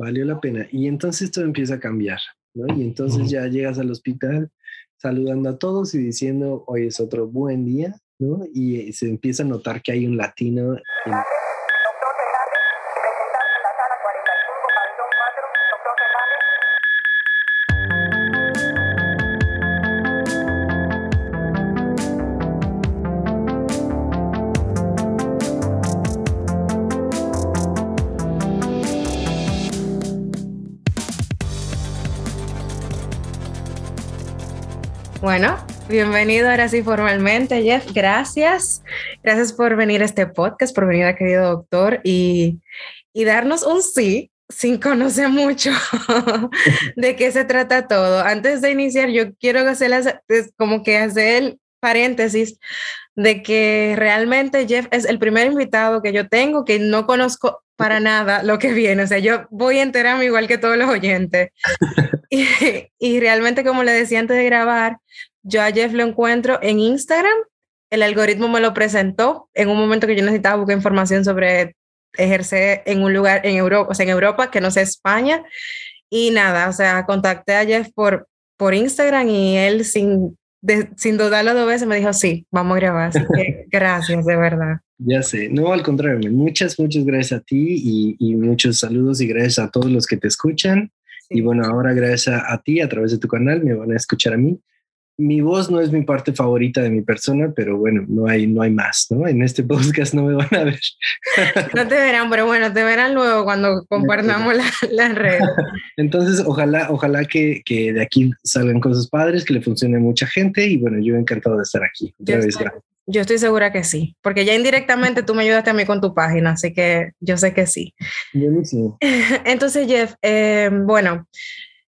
valió la pena. Y entonces todo empieza a cambiar, ¿no? Y entonces ya llegas al hospital saludando a todos y diciendo, hoy es otro buen día, ¿no? Y se empieza a notar que hay un latino. En Bueno, bienvenido ahora sí formalmente, Jeff. Gracias. Gracias por venir a este podcast, por venir a querido doctor y, y darnos un sí sin conocer mucho de qué se trata todo. Antes de iniciar, yo quiero hacer como que hacer el paréntesis de que realmente Jeff es el primer invitado que yo tengo que no conozco para nada lo que viene. O sea, yo voy a enterarme igual que todos los oyentes. y, y, realmente, como le decía antes de grabar, yo a Jeff lo encuentro en Instagram. El algoritmo me lo presentó en un momento que yo necesitaba buscar información sobre ejercer en un lugar en Europa, o sea, en Europa, que no sea España. Y nada, o sea, contacté a Jeff por, por Instagram y él sin, sin dudarlo dos veces me dijo, sí, vamos a grabar. Así que gracias, de verdad. Ya sé, no, al contrario, muchas, muchas gracias a ti y, y muchos saludos y gracias a todos los que te escuchan. Y bueno, ahora gracias a, a, ti a través de tu canal me van a escuchar a mí mi voz no es mi parte favorita de mi persona, pero bueno, no hay, no hay más, ¿no? En este podcast no me van a ver. No te verán, pero bueno, te verán luego cuando compartamos las la redes. Entonces, ojalá, ojalá que, que, de aquí salgan cosas padres, que le funcione a mucha gente y bueno, yo encantado de estar aquí. Yo estoy, yo estoy segura que sí, porque ya indirectamente tú me ayudaste a mí con tu página, así que yo sé que sí. Buenísimo. Entonces, Jeff, eh, bueno,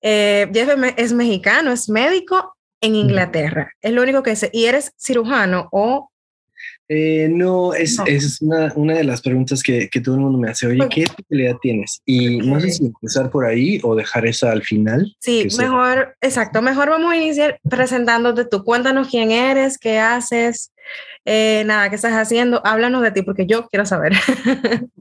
eh, Jeff es mexicano, es médico en Inglaterra. Es lo único que sé. ¿Y eres cirujano o...? Eh, no, es, es una, una, de las preguntas que, que, todo el mundo me hace. Oye, ¿qué especialidad tienes? Y no sé si empezar por ahí o dejar esa al final. Sí, mejor, exacto. Mejor vamos a iniciar presentándote tú. Cuéntanos quién eres, qué haces, eh, nada, qué estás haciendo. Háblanos de ti porque yo quiero saber.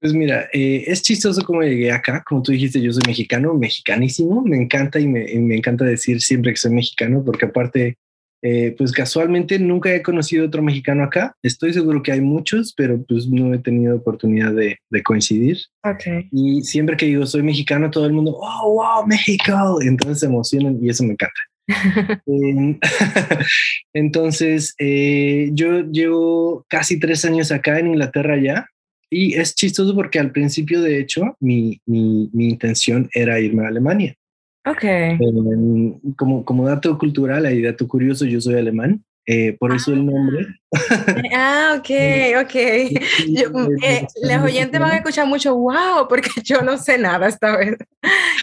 Pues mira, eh, es chistoso cómo llegué acá. Como tú dijiste, yo soy mexicano, mexicanísimo. Me encanta y me, me encanta decir siempre que soy mexicano, porque aparte, eh, pues casualmente nunca he conocido otro mexicano acá. Estoy seguro que hay muchos, pero pues no he tenido oportunidad de, de coincidir. Okay. Y siempre que digo soy mexicano, todo el mundo, oh, wow, México. Entonces se emocionan y eso me encanta. Entonces, eh, yo llevo casi tres años acá en Inglaterra ya y es chistoso porque al principio, de hecho, mi, mi, mi intención era irme a Alemania. Ok. Eh, como, como dato cultural y dato curioso, yo soy alemán, eh, por eso el nombre. Ah, ok, ok. Yo, eh, los oyentes van a escuchar mucho, wow, porque yo no sé nada esta vez.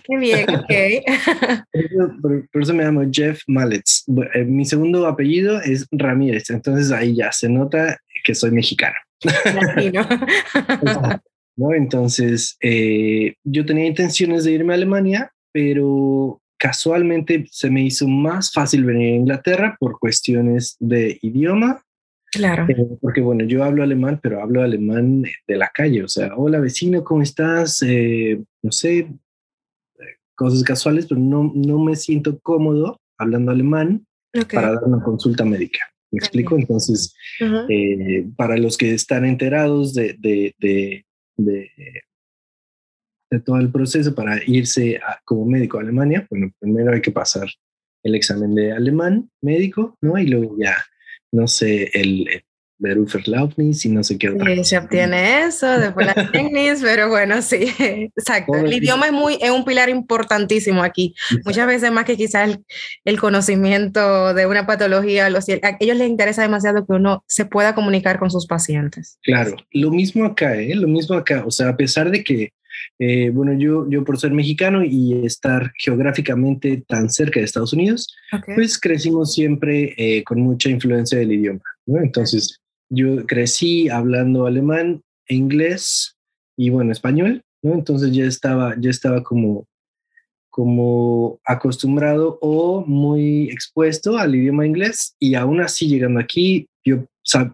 Qué bien, ok. Por, por eso me llamo Jeff Mallets. Eh, mi segundo apellido es Ramírez, entonces ahí ya se nota que soy mexicano. Latino. ¿No? Entonces, eh, yo tenía intenciones de irme a Alemania, pero casualmente se me hizo más fácil venir a Inglaterra por cuestiones de idioma. Claro. Eh, porque bueno, yo hablo alemán, pero hablo alemán de la calle. O sea, hola vecino, ¿cómo estás? Eh, no sé, cosas casuales, pero no, no me siento cómodo hablando alemán okay. para dar una consulta médica. ¿Me explico? Entonces, uh -huh. eh, para los que están enterados de, de, de, de, de todo el proceso para irse a, como médico a Alemania, bueno, primero hay que pasar el examen de alemán médico, ¿no? Y luego ya, no sé, el, el Berufserlaubnis y no sé qué otra. Sí, se obtiene eso, después las técnicas, pero bueno, sí, exacto. El idioma es, muy, es un pilar importantísimo aquí. Muchas veces más que quizás el, el, conocimiento de una patología, los, a ellos les interesa demasiado que uno se pueda comunicar con sus pacientes. Claro, lo mismo acá, ¿eh? Lo mismo acá. O sea, a pesar de que eh, bueno, yo, yo por ser mexicano y estar geográficamente tan cerca de Estados Unidos, okay. pues crecimos siempre eh, con mucha influencia del idioma, ¿no? Entonces, yo crecí hablando alemán, inglés y bueno, español, ¿no? Entonces ya estaba, ya estaba como, como acostumbrado o muy expuesto al idioma inglés y aún así llegando aquí yo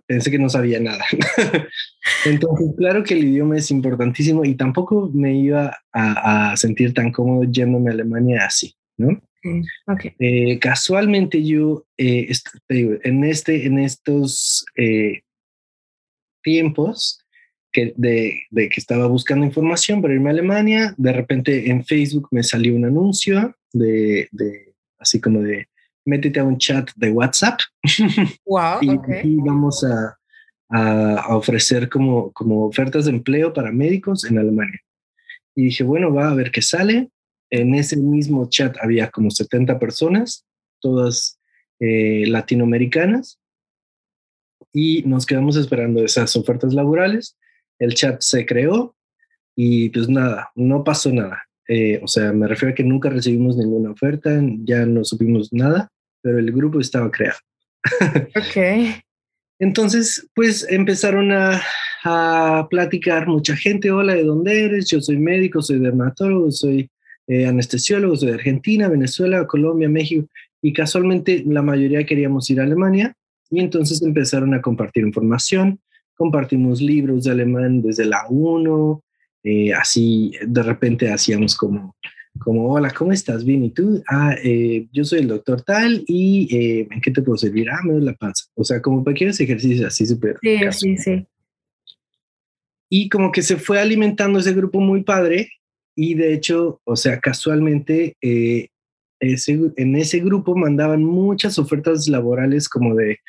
pensé que no sabía nada. Entonces, claro que el idioma es importantísimo y tampoco me iba a, sentir tan cómodo yéndome a Alemania así, ¿no? Okay. Eh, casualmente yo, eh, en, este, en estos eh, tiempos que de, de, que estaba buscando información para irme a Alemania, de repente en Facebook me salió un anuncio de, de así como de métete a un chat de WhatsApp. Wow, y, vamos a, a, ofrecer como, como ofertas de empleo para médicos en Alemania. Y dije, bueno, va a ver qué sale. En ese mismo chat había como 70 personas, todas eh, latinoamericanas, y nos quedamos esperando esas ofertas laborales. El chat se creó y pues nada, no pasó nada. Eh, o sea, me refiero a que nunca recibimos ninguna oferta, ya no supimos nada, pero el grupo estaba creado. ok. Entonces, pues empezaron a, a, platicar mucha gente, hola, ¿de dónde eres? Yo soy médico, soy dermatólogo, soy eh, anestesiólogo, soy de Argentina, Venezuela, Colombia, México, y casualmente la mayoría queríamos ir a Alemania, y entonces empezaron a compartir información, compartimos libros de alemán desde la 1, eh, así de repente hacíamos como, como, hola, ¿cómo estás? Bien, ¿y tú? Ah, eh, yo soy el doctor tal y eh, ¿en qué te puedo servir? Ah, me duele la panza. O sea, como pequeños ejercicios así súper. Sí, sí, sí. Y como que se fue alimentando ese grupo muy padre y de hecho, o sea, casualmente ese, en ese grupo mandaban muchas ofertas laborales como de,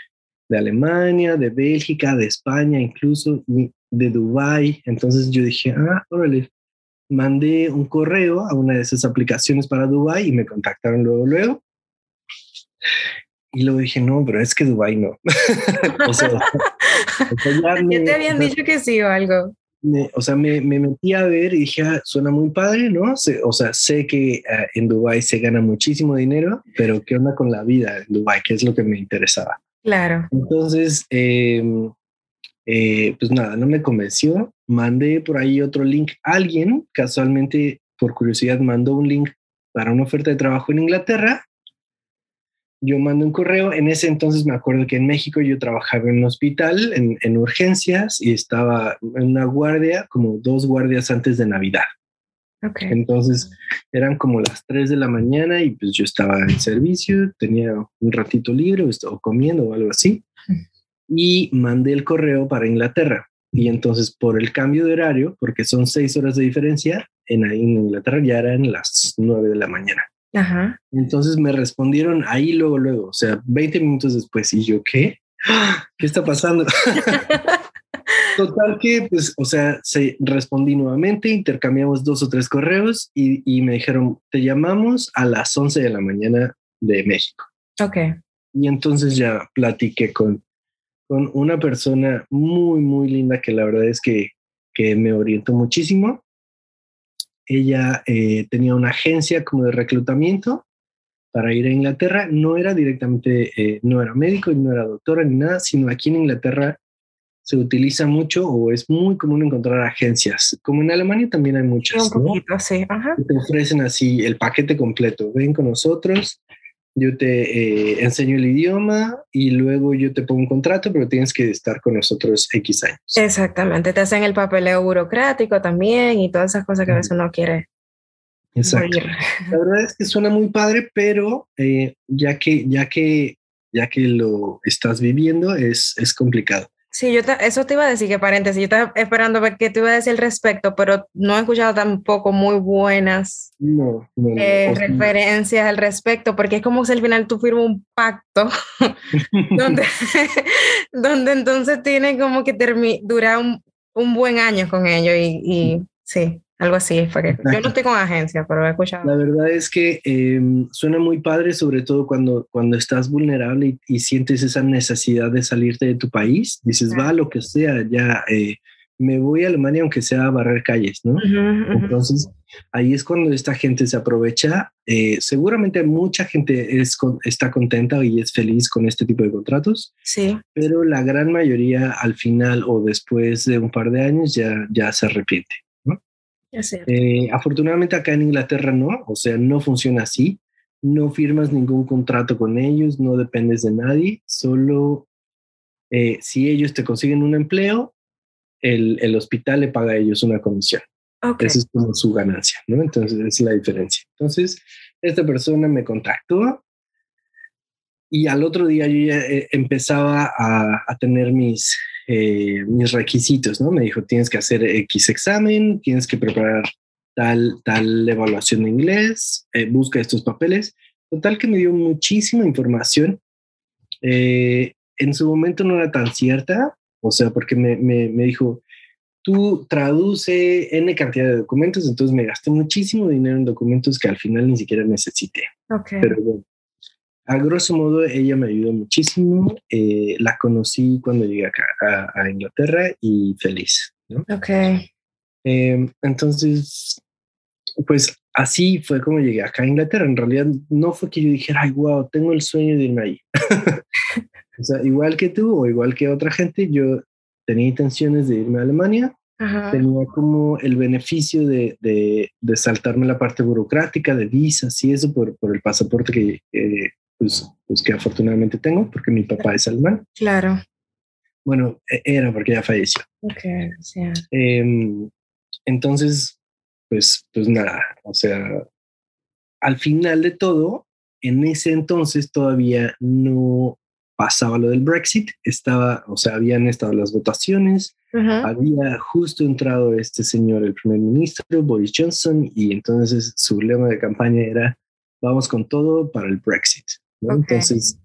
de Alemania, de Bélgica, de España incluso, de Dubai. Entonces yo dije, ah, órale, mandé un correo a una de esas aplicaciones para Dubai y me contactaron luego, luego. Y luego dije, no, pero es que Dubai no. o sea, te habían dicho que sí o algo. O sea, me, me, metí a ver y dije, ah, suena muy padre, ¿no? o sea, sé que ah, en Dubai se gana muchísimo dinero, pero ¿qué onda con la vida en Dubai? ¿Qué es lo que me interesaba? Claro. Entonces, eh, eh, pues nada, no me convenció. Mandé por ahí otro link. Alguien, casualmente, por curiosidad, mandó un link para una oferta de trabajo en Inglaterra. Yo mandé un correo. En ese entonces me acuerdo que en México yo trabajaba en un hospital, en, urgencias, y estaba en una guardia, como dos guardias antes de Navidad. Okay. Entonces eran como las 3 de la mañana y pues yo estaba en servicio, tenía un ratito libre o estaba comiendo o algo así y mandé el correo para Inglaterra. Y entonces por el cambio de horario, porque son seis horas de diferencia, en, en Inglaterra ya eran las nueve de la mañana. Ajá. Entonces me respondieron ahí luego, luego, o sea, 20 minutos después. Y yo, ¿qué? ¿Qué está pasando? Total que, pues, o sea, se respondí nuevamente, intercambiamos dos o tres correos y, y, me dijeron, te llamamos a las 11 de la mañana de México. Ok. Y entonces ya platiqué con, con una persona muy, muy linda que la verdad es que, que me orientó muchísimo. Ella eh, tenía una agencia como de reclutamiento para ir a Inglaterra. No era directamente, eh, no era médico y no era doctora ni nada, sino aquí en Inglaterra se utiliza mucho o es muy común encontrar agencias. Como en Alemania también hay muchas. Un poquito, sí. Ajá. te ofrecen así el paquete completo. Ven con nosotros, yo te eh, enseño el idioma y luego yo te pongo un contrato, pero tienes que estar con nosotros X años. Exactamente, te hacen el papeleo burocrático también y todas esas cosas que a veces uno quiere. Exacto. La verdad es que suena muy padre, pero eh, ya, que, ya, que, ya que lo estás viviendo es, es complicado. Sí, yo eso te iba a decir que paréntesis, yo estaba esperando ver qué te iba a decir al respecto, pero no he escuchado tampoco muy buenas eh, referencias al respecto, porque es como si al final tú firmas un pacto donde, donde entonces tiene como que durar un, un, buen año con ellos y, y sí. Algo así, porque yo no estoy con agencia, pero he escuchado. La verdad es que em, suena muy padre, sobre todo cuando, cuando estás vulnerable y, sientes esa necesidad de salirte de tu país. Dices, va, lo que sea, ya eh, me voy a Alemania aunque sea a barrer calles, ¿no? Entonces, ahí es cuando esta gente se aprovecha. Eh, seguramente mucha gente es está contenta y es feliz con este tipo de contratos. Sí. Pero la gran mayoría al final o después de un par de años ya, ya se arrepiente. Eh, afortunadamente acá en Inglaterra no, o sea, no funciona así. No firmas ningún contrato con ellos, no dependes de nadie, solo eh, si ellos te consiguen un empleo, el, el, hospital le paga a ellos una comisión. Esa es como su ganancia, ¿no? Entonces, es la diferencia. Entonces, esta persona me contactó y al otro día yo ya eh, empezaba a, a tener mis, eh, mis requisitos, ¿no? Me dijo, tienes que hacer X examen, tienes que preparar tal, tal evaluación de inglés, eh, busca estos papeles. Total que me dio muchísima información. en su momento no era tan cierta, o sea, porque me, me, me dijo, tú traduce N cantidad de documentos, entonces me gasté muchísimo dinero en documentos que al final ni siquiera necesité. Okay. Pero bueno, a grosso modo ella me ayudó muchísimo. Eh, la conocí cuando llegué acá a, Inglaterra y feliz. ¿no? Ok. Eh, entonces, pues así fue como llegué acá a Inglaterra. En realidad no fue que yo dijera, ay, wow, tengo el sueño de irme ahí. o sea, igual que tú o igual que otra gente, yo tenía intenciones de irme a Alemania. Tenía como el beneficio de, de, de, saltarme la parte burocrática de visas y eso por, por el pasaporte que, eh, pues, pues que afortunadamente tengo, porque mi papá es alemán. Claro. Bueno, e, era porque ya falleció. Ok, eh, entonces, pues, pues nada, o sea, al final de todo, en ese entonces todavía no pasaba lo del Brexit, estaba, o sea, habían estado las votaciones, había justo entrado este señor, el primer ministro, Boris Johnson, y entonces su lema de campaña era, vamos con todo para el Brexit. Entonces,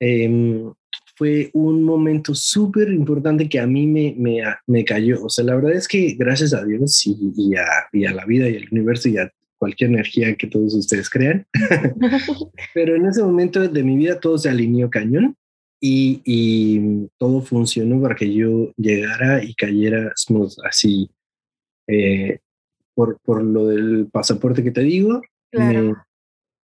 em, fue un momento súper importante que a mí me, me, me, cayó. O sea, la verdad es que gracias a Dios y, y, a, y, a, la vida y al universo y a cualquier energía que todos ustedes crean, pero en ese momento de mi vida todo se alineó cañón y, y todo funcionó para que yo llegara y cayera así eh, por, por lo del pasaporte que te digo. Claro.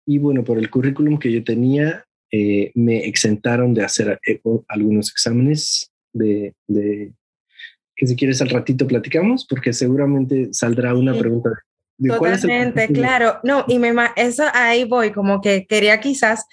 Y bueno, por el currículum que yo tenía, eh, me exentaron de hacer eh, algunos exámenes de, de, que si quieres al ratito platicamos, porque seguramente saldrá una pregunta. De Totalmente, claro. No, y me, eso ahí voy, como que quería quizás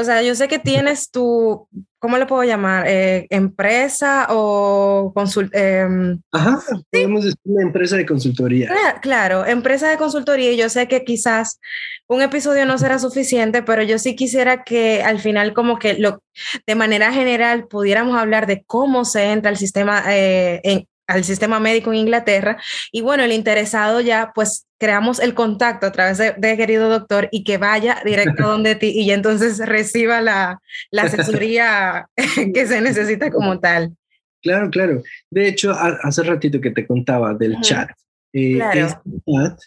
o sea, yo sé que tienes tu, ¿cómo le puedo llamar? Eh, ¿Empresa o consult eh, Ajá, podemos decir una empresa de consultoría. Claro, claro, empresa de consultoría. Yo sé que quizás un episodio no será suficiente, pero yo sí quisiera que al final como que lo, de manera general pudiéramos hablar de cómo se entra al sistema eh, en, al sistema médico en Inglaterra. Y bueno, el interesado ya, pues creamos el contacto a través de, querido doctor y que vaya directo donde ti y entonces reciba la, la asesoría que se necesita como tal. Claro, claro. De hecho, hace ratito que te contaba del chat. Eh, claro. Este chat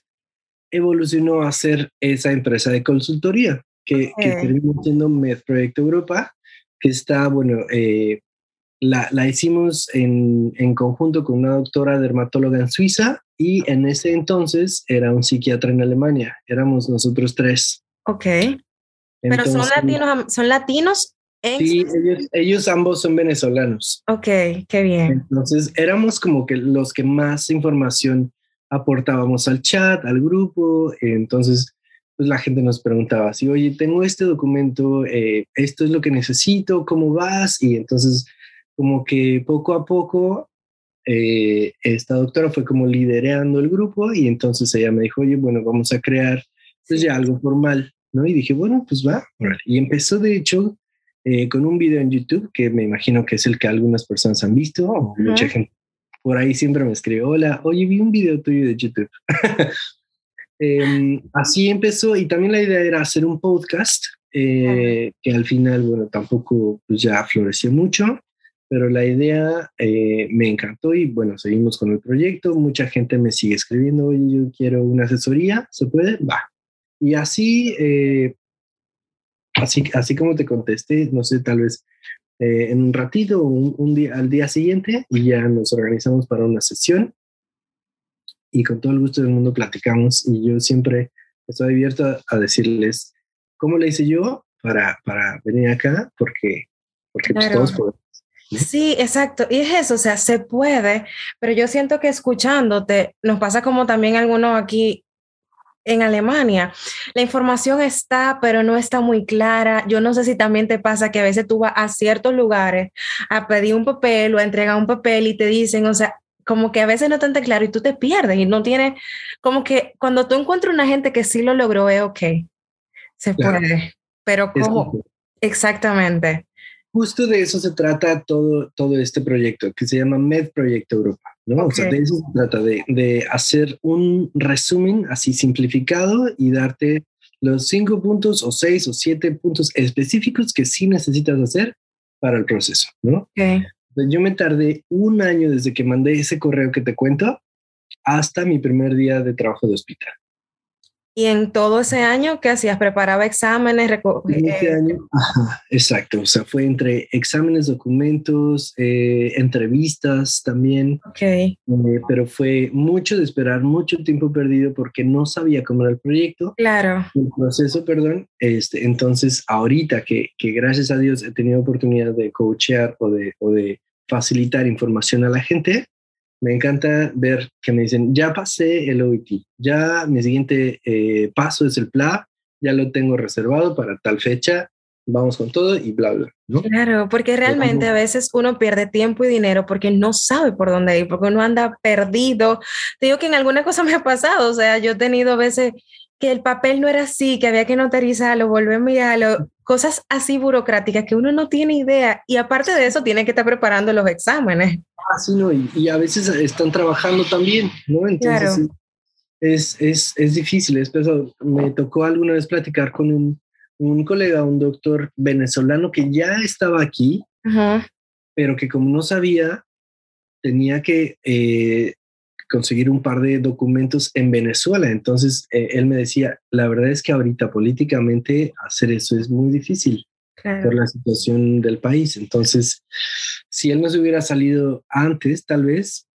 evolucionó a ser esa empresa de consultoría que, que terminó siendo Med Proyecto Europa, que está, bueno, eh, la, la hicimos en, en, conjunto con una doctora dermatóloga en Suiza y en ese entonces era un psiquiatra en Alemania. Éramos nosotros tres. Ok. Pero son latinos, son latinos. En sí, ellos, ellos, ambos son venezolanos. Ok, qué bien. Entonces éramos como que los que más información aportábamos al chat, al grupo. Entonces, pues la gente nos preguntaba si, oye, tengo este documento, eh, esto es lo que necesito, ¿cómo vas? Y entonces como que poco a poco eh, esta doctora fue como liderando el grupo y entonces ella me dijo, oye, bueno, vamos a crear pues ya algo formal, ¿no? Y dije, bueno, pues va. Y empezó de hecho eh, con un video en YouTube que me imagino que es el que algunas personas han visto, o mucha gente por ahí siempre me escribe, hola, oye, vi un video tuyo de YouTube. eh, así empezó y también la idea era hacer un podcast eh, que al final, bueno, tampoco pues ya floreció mucho pero la idea eh, me encantó y bueno, seguimos con el proyecto. Mucha gente me sigue escribiendo, oye, yo quiero una asesoría, ¿se puede? Va. Y así, eh, así, así como te contesté, no sé, tal vez eh, en un ratito, un, un, día, al día siguiente, y ya nos organizamos para una sesión. Y con todo el gusto del mundo platicamos y yo siempre estoy abierto a, decirles cómo le hice yo para, para venir acá, porque, porque pues, todos podemos Sí, exacto. Y es eso, o sea, se puede, pero yo siento que escuchándote, nos pasa como también algunos aquí, en Alemania, la información está, pero no está muy clara. Yo no sé si también te pasa que a veces tú vas a ciertos lugares a pedir un papel o a entregar un papel y te dicen, o sea, como que a veces no está tan claro y tú te pierdes y no tienes, como que cuando tú encuentras una gente que sí lo logró, es ok, se puede, pero ¿cómo? Exactamente. Justo de eso se trata todo, todo este proyecto que se llama Med Proyecto Europa, ¿no? O sea, de eso se trata, de, de hacer un resumen así simplificado y darte los cinco puntos o seis o siete puntos específicos que sí necesitas hacer para el proceso, ¿no? Okay. Yo me tardé un año desde que mandé ese correo que te cuento hasta mi primer día de trabajo de hospital. Y en todo ese año, ¿qué hacías? ¿Preparaba exámenes? ese eh, año, exacto. O sea, fue entre exámenes, documentos, eh, entrevistas también. Ok. Eh, pero fue mucho de esperar, mucho tiempo perdido porque no sabía cómo era el proyecto. Claro. El proceso, perdón. Este, entonces, ahorita que, que gracias a Dios he tenido oportunidad de coachear o de, o de facilitar información a la gente, me encanta ver que me dicen, ya pasé el OIT, ya mi siguiente eh, paso es el PLA, ya lo tengo reservado para tal fecha, vamos con todo y bla, bla. Claro, porque realmente a veces uno pierde tiempo y dinero porque no sabe por dónde ir, porque uno anda perdido. Te digo que en alguna cosa me ha pasado, o sea, yo he tenido a veces que el papel no era así, que había que notarizarlo, volver a mirarlo, cosas así burocráticas que uno no tiene idea y aparte de eso tiene que estar preparando los exámenes. Ah, sí, no, y, a veces están trabajando también, ¿no? Entonces es, es, es, difícil, es pesado. Me tocó alguna vez platicar con un, un colega, un doctor venezolano que ya estaba aquí, pero que como no sabía, tenía que eh, conseguir un par de documentos en Venezuela. Entonces, eh, él me decía, la verdad es que ahorita políticamente hacer eso es muy difícil por la situación del país. Entonces, si él no se hubiera salido antes, tal vez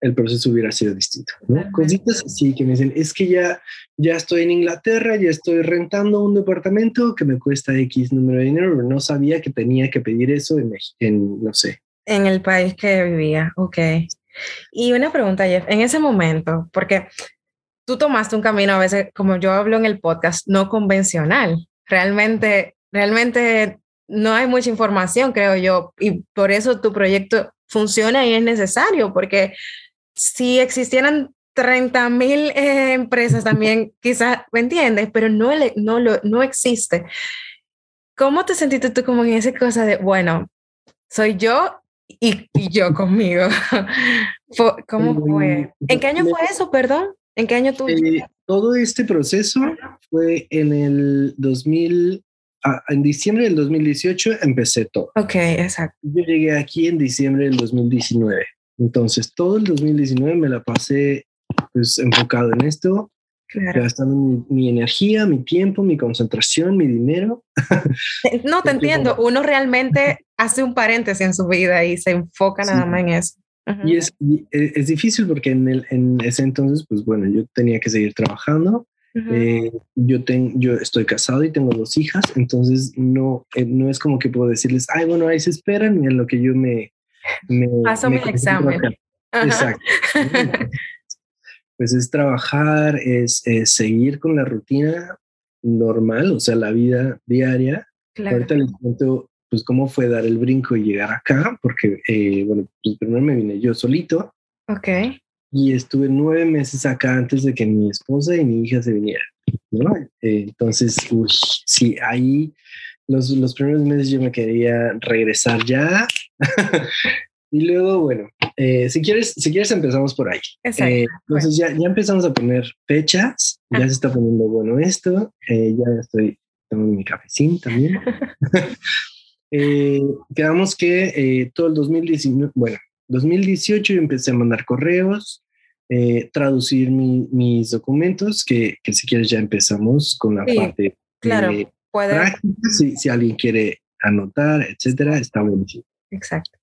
el proceso hubiera sido distinto, ¿no? Cositas así que me dicen, es que ya, ya estoy en Inglaterra, ya estoy rentando un departamento que me cuesta X número de dinero, pero no sabía que tenía que pedir eso en, en no sé. En el país que vivía, ok. Y una pregunta, Jeff, en ese momento, porque tú tomaste un camino a veces, como yo hablo en el podcast, no convencional. Realmente, realmente no hay mucha información, creo yo, y por eso tu proyecto funciona y es necesario, porque si existieran 30 mil eh, empresas también, quizás, ¿me entiendes? Pero no, no, lo, no existe. ¿Cómo te sentiste tú como en esa cosa de, bueno, soy yo y, yo conmigo. ¿Cómo fue? ¿En qué año fue eso, perdón? ¿En qué año tú? Eh, todo este proceso fue en el 2000, ah, en diciembre del 2018 empecé todo. Ok, exacto. Yo llegué aquí en diciembre del 2019. Entonces, todo el 2019 me la pasé pues enfocado en esto, gastando mi, energía, mi tiempo, mi concentración, mi dinero. No, te entiendo. Uno realmente hace un paréntesis en su vida y se enfoca nada más en eso. Y es, e, es, difícil porque en, el, en ese entonces, pues bueno, yo tenía que seguir trabajando. Eh, yo, tengo yo estoy casado y tengo dos hijas, entonces no, eh, no es como que puedo decirles, ay, bueno, ahí se esperan en lo que yo me... me Paso mi examen. Exacto. pues es trabajar, es, seguir con la rutina normal, o sea, la vida diaria. Ahorita les cuento, pues, cómo fue dar el brinco y llegar acá, porque, eh, bueno, pues primero me vine yo solito. Ok. Y estuve nueve meses acá antes de que mi esposa y mi hija se vinieran, ¿no? Eh, entonces, uy, sí, ahí los, los primeros meses yo me quería regresar ya. Y luego, bueno, eh, si, quieres, si quieres empezamos por ahí. Eh, entonces ya, ya empezamos a poner fechas, ya se está poniendo bueno esto, eh, ya estoy tomando mi cafecín también. quedamos que todo el 2019, bueno, 2018 yo empecé a mandar correos, traducir mis documentos, que, que, si quieres ya empezamos con la parte claro, puede. si, si alguien quiere anotar, etcétera, está buenísimo. Exacto.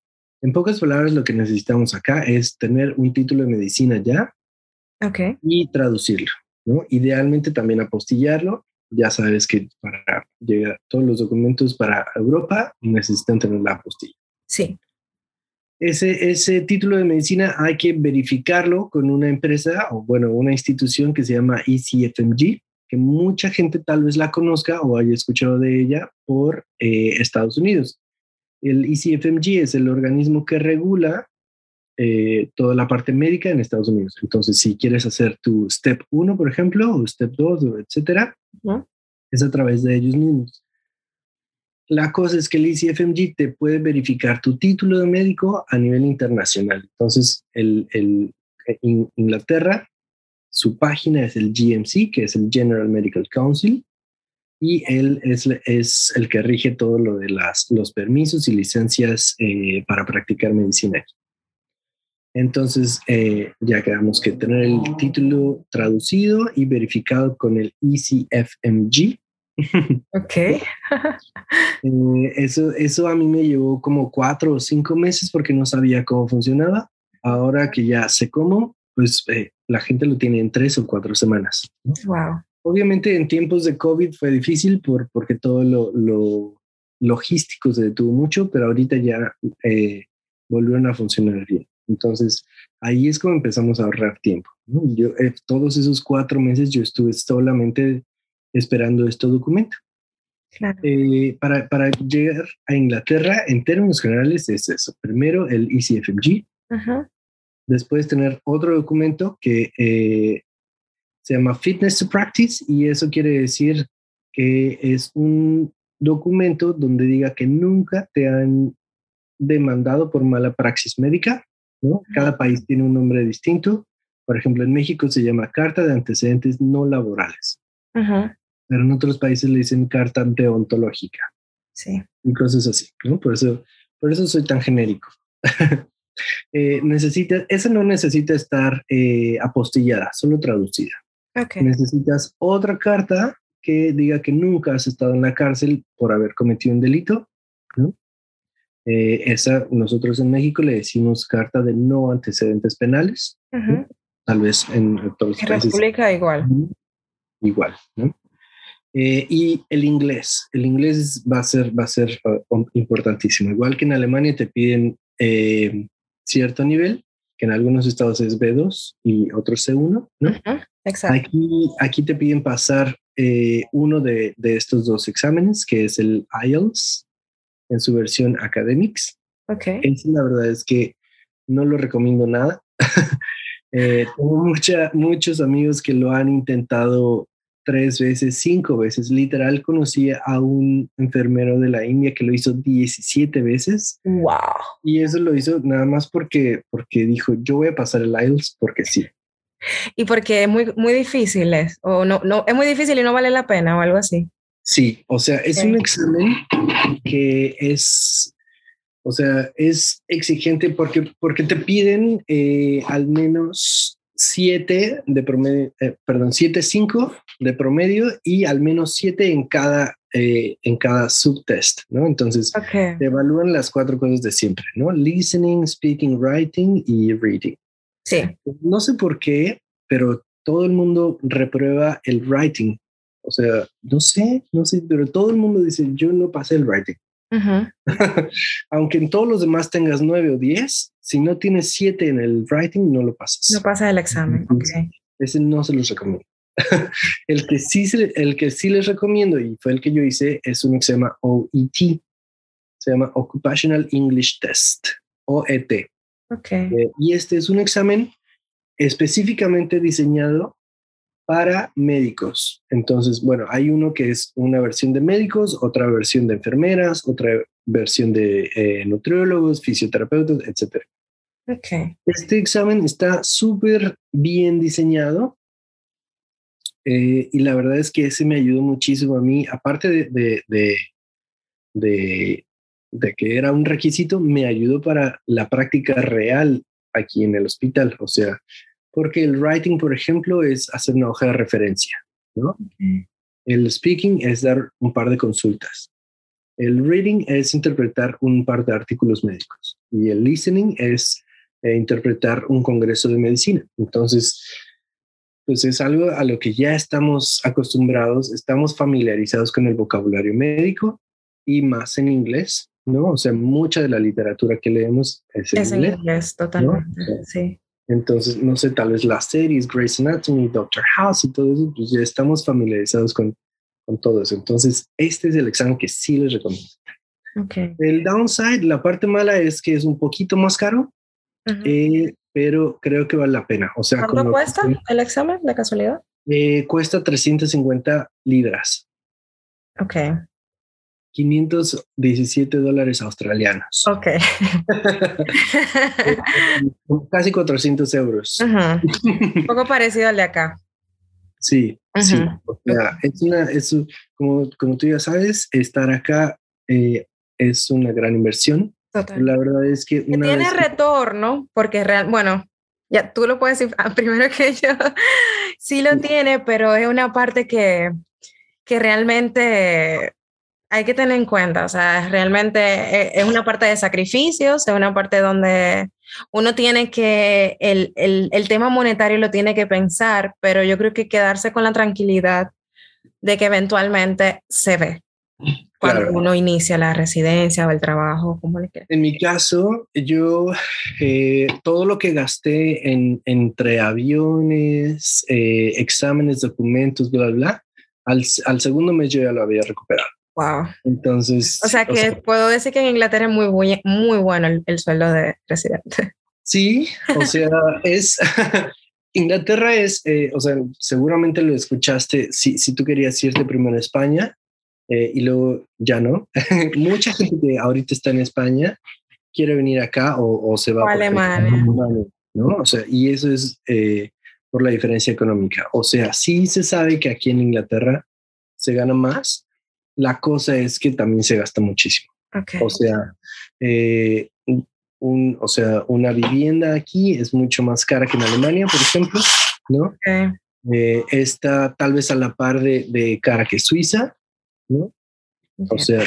En pocas palabras, lo que necesitamos acá es tener un título de medicina ya y traducirlo, ¿no? Idealmente también apostillarlo. Ya sabes que para llegar todos los documentos para Europa necesitan tener la apostilla. Sí. Ese, ese título de medicina hay que verificarlo con una empresa o, bueno, una institución que se llama ECFMG, que mucha gente tal vez la conozca o haya escuchado de ella por eh, Estados Unidos. El ECFMG es el organismo que regula eh, toda la parte médica en Estados Unidos. Entonces, si quieres hacer tu Step 1, por ejemplo, o Step 2, etcétera, es a través de ellos mismos. La cosa es que el ECFMG te puede verificar tu título de médico a nivel internacional. Entonces, el, el Inglaterra su página es el GMC, que es el General Medical Council, y él es, es el que rige todo lo de las, los permisos y licencias eh, para practicar medicina Entonces, eh, ya quedamos que tener el título traducido y verificado con el ECFMG. Ok. Eh, eso, eso a mí me llevó como cuatro o cinco meses porque no sabía cómo funcionaba. Ahora que ya sé cómo, pues la gente lo tiene en tres o cuatro semanas. Wow. Obviamente en tiempos de COVID fue difícil por, porque todo lo, logístico se detuvo mucho, pero ahorita ya eh, volvieron a funcionar bien. Entonces ahí es como empezamos a ahorrar tiempo. Yo, eh, todos esos cuatro meses yo estuve solamente esperando este documento. Eh, para, para, llegar a Inglaterra, en términos generales, es eso. Primero, el ECFMG. Ajá después tener otro documento que eh, se llama Fitness to Practice y eso quiere decir que es un documento donde diga que nunca te han demandado por mala praxis médica. ¿no? Cada país tiene un nombre distinto. Por ejemplo, en México se llama Carta de Antecedentes No Laborales. Pero en otros países le dicen Carta Deontológica. Sí. Y cosas así, ¿no? Por eso, por eso soy tan genérico. eh, necesita, esa no necesita estar eh, apostillada, solo traducida. Necesitas otra carta que diga que nunca has estado en la cárcel por haber cometido un delito. Eh, esa nosotros en México le decimos carta de no antecedentes penales. Tal vez en todos los países. República igual. Igual. Eh, y el inglés. El inglés va a ser, va a ser uh, importantísimo. Igual que en Alemania te piden cierto nivel, que en algunos estados es B2 y otros C1, ¿no? Exacto. Aquí, aquí te piden pasar eh, uno de, de, estos dos exámenes, que es el IELTS en su versión Academics. Ok. la verdad es que no lo recomiendo nada. eh, tengo mucha, muchos amigos que lo han intentado tres veces, cinco veces. Literal, conocí a un enfermero de la India que lo hizo 17 veces. Wow. Y eso lo hizo nada más porque, porque dijo, yo voy a pasar el IELTS porque sí. Y porque es muy, muy difícil, es, o no, no, es muy difícil y no vale la pena o algo así. Sí, o sea, es un examen que es, o sea, es exigente porque, porque te piden eh, al menos siete de promedio, eh, perdón, siete, cinco de promedio y al menos siete en cada, eh, en cada subtest, ¿no? Entonces, te evalúan las cuatro cosas de siempre, ¿no? Listening, speaking, writing y reading. Sí. No sé por qué, pero todo el mundo reprueba el writing. O sea, no sé, no sé, pero todo el mundo dice, yo no pasé el writing. Aunque en todos los demás tengas nueve o diez, si no tienes siete en el writing, no lo pasas. No pasa el examen. Ese no se los recomiendo. el, que sí, el que sí les recomiendo, y fue el que yo hice, es uno que se llama OET. Se llama Occupational English Test, OET. Okay. Eh, y este es un examen específicamente diseñado para médicos. Entonces, bueno, hay uno que es una versión de médicos, otra versión de enfermeras, otra versión de eh, nutriólogos, fisioterapeutas, etc. Okay. Este examen está súper bien diseñado eh, y la verdad es que ese me ayudó muchísimo a mí, aparte de, de, de, de, que era un requisito, me ayudó para la práctica real aquí en el hospital. O sea, porque el writing, por ejemplo, es hacer una hoja de referencia, ¿no? El speaking es dar un par de consultas. El reading es interpretar un par de artículos médicos y el listening es eh, interpretar un congreso de medicina. Entonces, pues es algo a lo que ya estamos acostumbrados, estamos familiarizados con el vocabulario médico y más en inglés, ¿no? O sea, mucha de la literatura que leemos es en es inglés. en inglés, totalmente, sí. Entonces, no sé, tal vez las series, Grey's Anatomy, Doctor House y todo eso, pues ya estamos familiarizados con, con todo eso. Entonces, este es el examen que sí les recomiendo. Okay. El downside, la parte mala es que es un poquito más caro, eh, pero creo que vale la pena. O sea, ¿cuánto cuesta el examen de casualidad? Eh, cuesta 350 libras. Ok. 517 dólares australianos. Ok. Casi 400 euros. Un poco parecido al de acá. Sí, sí. O sea, es una, es, como, como tú ya sabes, estar acá eh, es una gran inversión. Total. La verdad es que... Una tiene retorno, porque real, bueno, ya tú lo puedes decir primero que yo, sí lo tiene, pero es una parte que, que realmente hay que tener en cuenta, o sea, realmente e, es una parte de sacrificios, es una parte donde uno tiene que, el, el, el, tema monetario lo tiene que pensar, pero yo creo que quedarse con la tranquilidad de que eventualmente se ve cuando uno inicia la residencia o el trabajo, como le En mi caso, yo eh, todo lo que gasté en, entre aviones, eh, exámenes, documentos, bla, bla, al, al segundo mes yo ya lo había recuperado. Wow. Entonces. O sea que puedo decir que en Inglaterra es muy, muy, muy bueno el, el, sueldo de residente. Sí, o sea, es. Inglaterra es, eh, o sea, seguramente lo escuchaste si, si tú querías irte primero a España eh, y luego ya no. Mucha gente que ahorita está en España quiere venir acá o, o se va a Alemania. ¿no? O sea, y eso es eh, por la diferencia económica. O sea, sí se sabe que aquí en Inglaterra se gana más, la cosa es que también se gasta muchísimo. O sea, eh, un, o sea, una vivienda aquí es mucho más cara que en Alemania, por ejemplo, ¿no? Eh, está tal vez a la par de, de cara que Suiza, ¿no? O sea,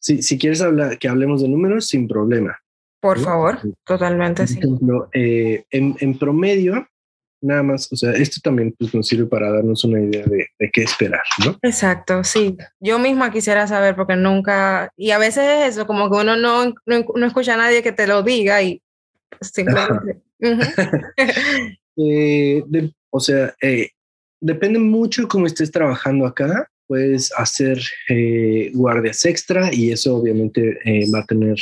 si, si quieres hablar, que hablemos de números, sin problema. Por favor, totalmente. Por ejemplo, eh, en, en, promedio, nada más, o sea, esto también pues, nos sirve para darnos una idea de, de, qué esperar, ¿no? Exacto, sí. Yo misma quisiera saber porque nunca, y a veces es eso, como que uno no, no, no escucha a nadie que te lo diga y simplemente... eh, de, o sea, eh, depende mucho cómo estés trabajando acá. Puedes hacer eh, guardias extra y eso obviamente va a tener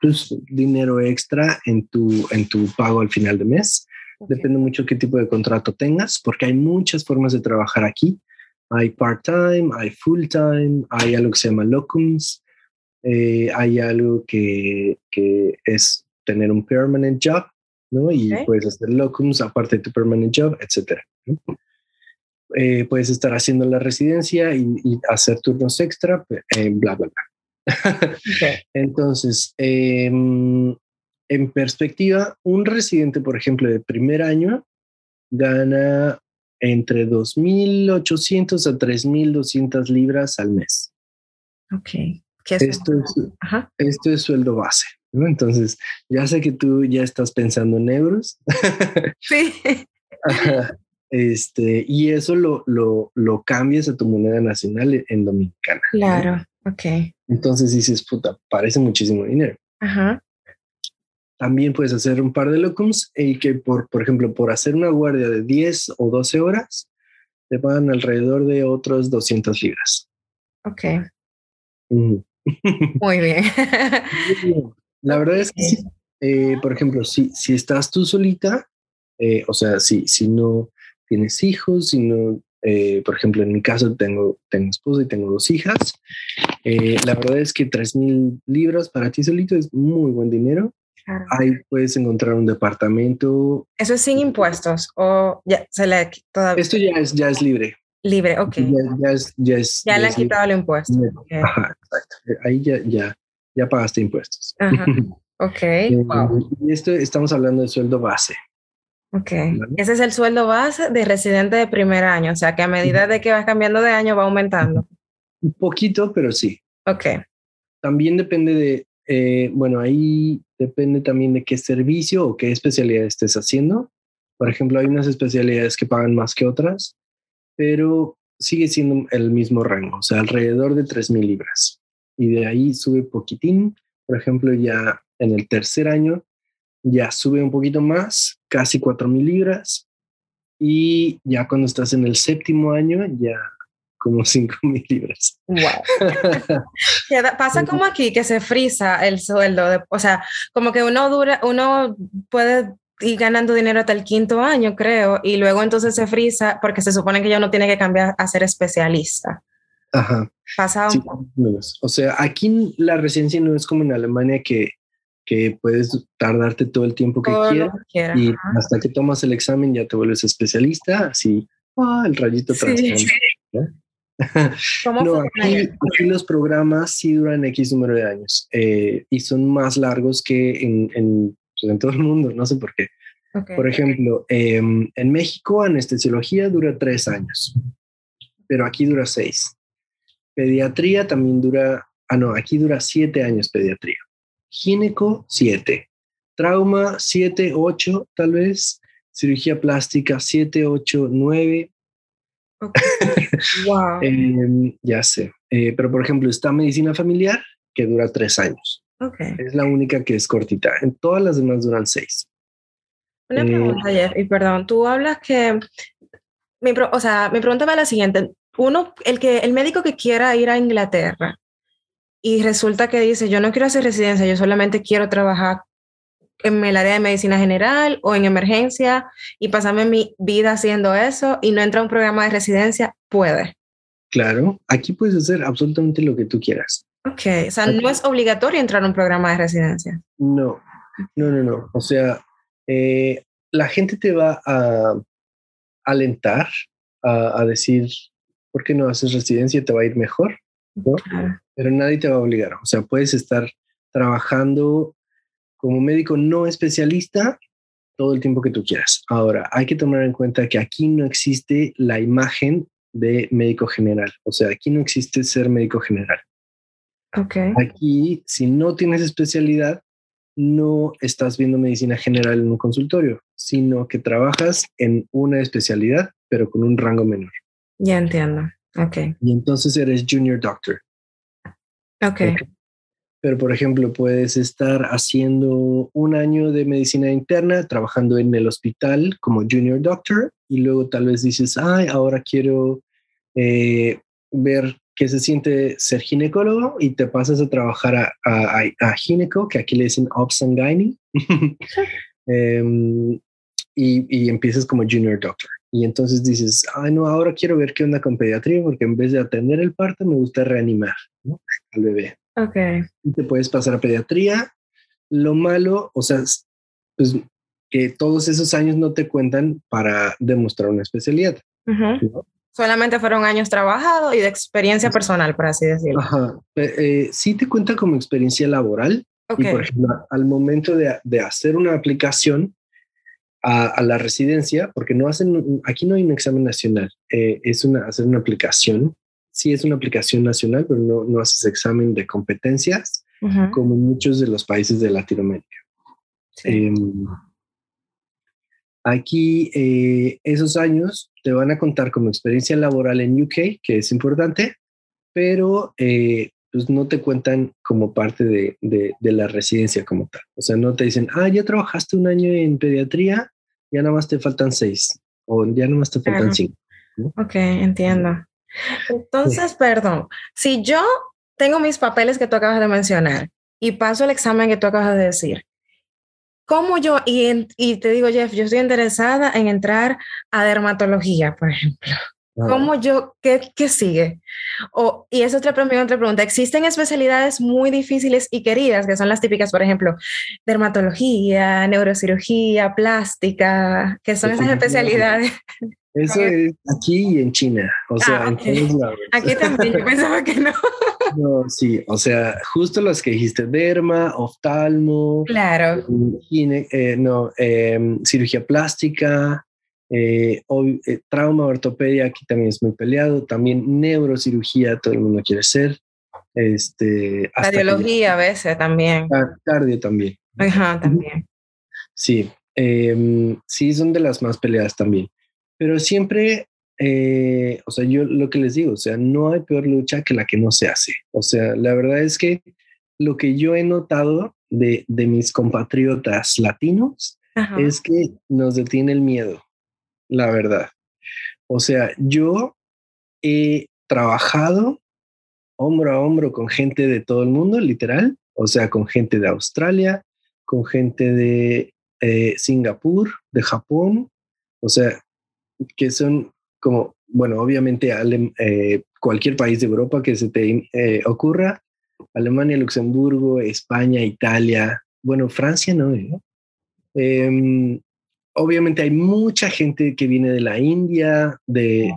pues, dinero extra en tu, en tu pago al final de mes. Depende mucho qué tipo de contrato tengas, porque hay muchas formas de trabajar aquí. Hay part-time, hay full-time, hay algo que se llama locums, eh, hay algo que, que, es tener un permanent job, ¿no? Y puedes hacer locums aparte de tu permanent job, etc. Eh, puedes estar haciendo la residencia y, y hacer turnos extra, eh, bla, bla, bla. okay. Entonces, eh, en perspectiva, un residente, por ejemplo, de primer año gana entre 2.800 a 3.200 libras al mes. Ok. ¿Qué es esto, es, Ajá. esto es sueldo base. ¿no? Entonces, ya sé que tú ya estás pensando en euros. Sí. Este, y eso lo, lo, lo cambias a tu moneda nacional en dominicana. Claro, ¿no? ok. Entonces dices, puta, parece muchísimo dinero. Ajá. También puedes hacer un par de locums y que, por, por ejemplo, por hacer una guardia de 10 o 12 horas, te pagan alrededor de otros 200 libras. Ok. Mm. Muy bien. La verdad es que, sí. eh, por ejemplo, si, si estás tú solita, eh, o sea, si, si no tienes hijos, si no, eh, por ejemplo, en mi caso tengo, tengo esposa y tengo dos hijas, eh, la verdad es que 3 mil libras para ti solito es muy buen dinero. Claro. Ahí puedes encontrar un departamento. ¿Eso es sin impuestos o ya se le todavía? Esto ya es, ya es libre. Libre, ok. Ya, ya, es, ya, es, ya, le han quitado el impuesto. Okay. Ajá, exacto. Ahí ya, ya, ya pagaste impuestos. Ajá. Ok, wow. Y esto estamos hablando de sueldo base. Ok. ¿Vale? Ese es el sueldo base de residente de primer año, o sea que a medida de que vas cambiando de año va aumentando. Un poquito, pero sí. Ok. También depende de, eh, bueno, ahí depende también de qué servicio o qué especialidad estés haciendo. Por ejemplo, hay unas especialidades que pagan más que otras, pero sigue siendo el mismo rango, o sea, alrededor de 3.000 libras. Y de ahí sube poquitín. Por ejemplo, ya en el tercer año ya sube un poquito más, casi 4.000 libras. Y ya cuando estás en el séptimo año, ya como 5.000 libras. Wow. Pasa como aquí que se frisa el sueldo, de, o sea, como que uno dura, uno puede ir ganando dinero hasta el quinto año, creo, y luego entonces se frisa porque se supone que ya uno tiene que cambiar a ser especialista. Ajá. Pasa O sea, aquí la residencia no es como en Alemania que, que puedes tardarte todo el tiempo que quieras y hasta que tomas el examen ya te vuelves especialista, así, ah, el rayito sí. No, aquí, los programas sí duran X número de años eh, y son más largos que en, en, pues, en, todo el mundo, no sé por qué. por ejemplo, em, en México anestesiología dura tres años, pero aquí dura seis. Pediatría también dura, ah, no, aquí dura siete años pediatría. Gineco, siete. Trauma, siete, ocho, tal vez. Cirugía plástica, siete, ocho, nueve. Wow. Em, ya sé. Eh, pero, por ejemplo, está medicina familiar, que dura tres años. Okay. Es la única que es cortita. En todas las demás duran seis. Una pregunta, eh, Jeff, y perdón, tú hablas que, mi o sea, mi pregunta va la siguiente uno, el, que, el médico que quiera ir a Inglaterra y resulta que dice, yo no quiero hacer residencia, yo solamente quiero trabajar en el área de medicina general o en emergencia y pasarme mi vida haciendo eso y no entra a un programa de residencia, puede. Claro, aquí puedes hacer absolutamente lo que tú quieras. Ok, o sea, no es obligatorio entrar a un programa de residencia. No, no, no, no. O sea, eh, la gente te va a alentar a, a decir, ¿por qué no haces residencia? Te va a ir mejor, ¿no? Pero nadie te va a obligar. O sea, puedes estar trabajando como médico no especialista todo el tiempo que tú quieras. Ahora, hay que tomar en cuenta que aquí no existe la imagen de médico general. O sea, aquí no existe ser médico general. Okay. Aquí, si no tienes especialidad, no estás viendo medicina general en un consultorio, sino que trabajas en una especialidad, pero con un rango menor. Ya entiendo. Ok. Y entonces eres junior doctor. Ok. Pero, por ejemplo, puedes estar haciendo un año de medicina interna, trabajando en el hospital como junior doctor, y luego tal vez dices, ay, ahora quiero eh, ver qué se siente ser ginecólogo y te pasas a trabajar a, a, gineco, que aquí le dicen obs and gynae, em, y, y empiezas como junior doctor. Y entonces dices, ay, no, ahora quiero ver qué onda con pediatría, porque en vez de atender el parto, me gusta reanimar al bebé. Ok. Y te puedes pasar a pediatría. Lo malo, o sea, pues que todos esos años no te cuentan para demostrar una especialidad. Solamente fueron años trabajados y de experiencia personal, por así decirlo. Ajá. Eh, sí te cuenta como experiencia laboral. Y por ejemplo, al momento de, de hacer una aplicación, a, la residencia, porque no hacen, aquí no hay un examen nacional, eh, es una, hacer una aplicación. Sí es una aplicación nacional, pero no, no haces examen de competencias como en muchos de los países de Latinoamérica. Em, aquí eh, esos años te van a contar como experiencia laboral en UK, que es importante, pero eh, pues no te cuentan como parte de, de, la residencia como tal. O sea, no te dicen, ah, ya trabajaste un año en pediatría, ya nada más te faltan seis o ya nada más te faltan cinco. Ok, entiendo. Entonces, perdón, si yo tengo mis papeles que tú acabas de mencionar y paso el examen que tú acabas de decir, ¿cómo yo, y, y te digo, Jeff, yo estoy interesada en entrar a dermatología, por ejemplo? ¿Cómo yo, qué, qué sigue? O, y es otra, otra pregunta. ¿Existen especialidades muy difíciles y queridas, que son las típicas, por ejemplo, dermatología, neurocirugía, plástica, que son esas especialidades? Eso es aquí y en China, o sea, ah, en Aquí también, yo pensaba que no. No, sí, o sea, justo los que dijiste, derma, oftalmo, claro. Eh, no, em, cirugía plástica, eh, eh, trauma, ortopedia, aquí también es muy peleado. También neurocirugía, todo el mundo quiere ser. Este, Cardiología a veces también. Cardio también. Ajá, también. Sí, em, sí, son de las más peleadas también. Pero siempre, eh, o sea, yo lo que les digo, o sea, no hay peor lucha que la que no se hace. O sea, la verdad es que lo que yo he notado de, de mis compatriotas latinos es que nos detiene el miedo, la verdad. O sea, yo he trabajado hombro a hombro con gente de todo el mundo, literal, o sea, con gente de Australia, con gente de eh, Singapur, de Japón, o sea, que son como, bueno, obviamente eh, cualquier país de Europa que se te eh, ocurra, Alemania, Luxemburgo, España, Italia, bueno, Francia no, em, obviamente hay mucha gente que viene de la India, de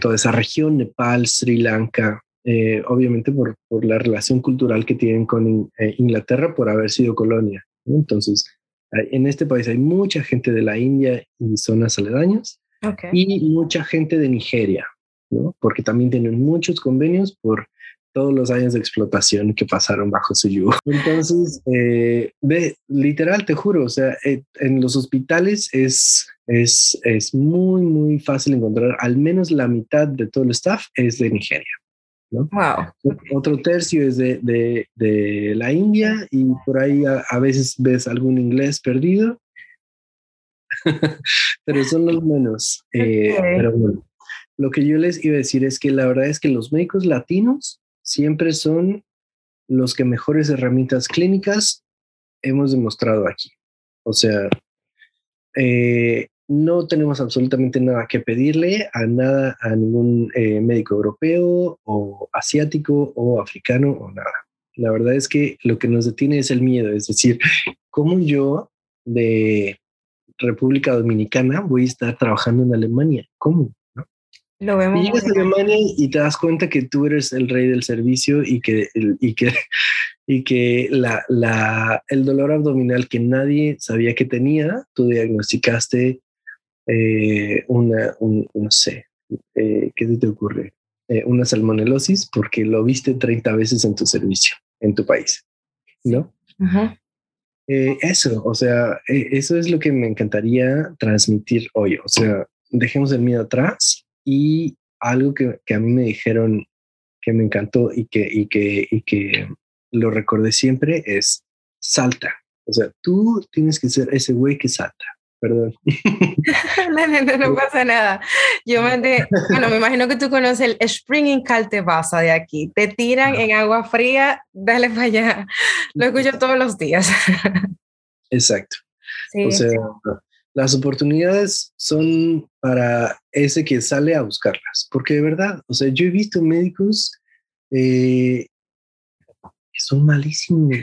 toda esa región, Nepal, Sri Lanka, eh, obviamente por, por, la relación cultural que tienen con eh, Inglaterra por haber sido colonia. Entonces, en este país hay mucha gente de la India y zonas aledañas y mucha gente de Nigeria, ¿no? porque también tienen muchos convenios por todos los años de explotación que pasaron bajo su yugo. Entonces, eh, literal, te juro, o sea, eh, en los hospitales es, es, es muy, muy fácil encontrar al menos la mitad de todo el staff es de Nigeria. ¿no? Wow. Otro tercio es de, de, de la India y por ahí a, veces ves algún inglés perdido, pero son los menos. Eh, pero bueno, lo que yo les iba a decir es que la verdad es que los médicos latinos siempre son los que mejores herramientas clínicas hemos demostrado aquí. O sea, eh, no tenemos absolutamente nada que pedirle a nada, a ningún eh, médico europeo o asiático o africano o nada. La verdad es que lo que nos detiene es el miedo, es decir, ¿cómo yo de República Dominicana voy a estar trabajando en Alemania? ¿Cómo? Lo vemos. Y llegas a Alemania y te das cuenta que tú eres el rey del servicio y que, y que, y que la, la, el dolor abdominal que nadie sabía que tenía, tú diagnosticaste eh, una, no sé, eh, ¿qué te ocurre? Eh, una salmonelosis porque lo viste 30 veces en tu servicio, en tu país, ¿no? Eso, o sea, eso es lo que me encantaría transmitir hoy. O sea, dejemos el miedo atrás y algo que, que, a mí me dijeron que me encantó y que, y que, y que lo recordé siempre es salta. O sea, tú tienes que ser ese güey que salta. Perdón. no, no, no, pasa nada. Yo mandé, bueno, me imagino que tú conoces el Spring in Caltebasa de aquí. Te tiran en agua fría, dale para allá. Lo escucho todos los días. Exacto. O sea, las oportunidades son para ese que sale a buscarlas, porque de verdad, o sea, yo he visto médicos eh, que son malísimos.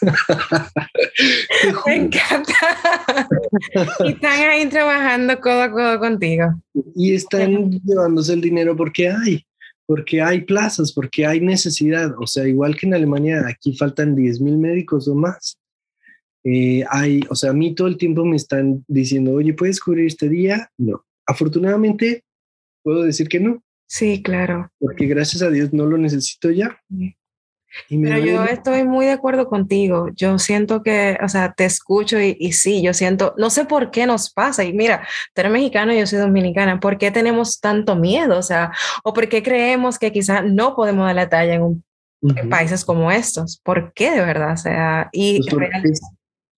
Me encanta. y están ahí trabajando codo a codo contigo. Y están llevándose el dinero porque hay, porque hay plazas, porque hay necesidad. O sea, igual que en Alemania, aquí faltan 10 mil médicos o más. Eh, hay, o sea, a mí todo el tiempo me están diciendo, oye, ¿puedes cubrir este día? No. Afortunadamente, puedo decir que no. Sí, claro. Porque gracias a Dios no lo necesito ya. Pero yo estoy muy de acuerdo contigo. Yo siento que, o sea, te escucho y, y, sí, yo siento, no sé por qué nos pasa. Y mira, tú eres mexicano y yo soy dominicana. ¿Por qué tenemos tanto miedo? O sea, o por qué creemos que quizás no podemos dar la talla en, un, países como estos. ¿Por qué de verdad? O sea, y pues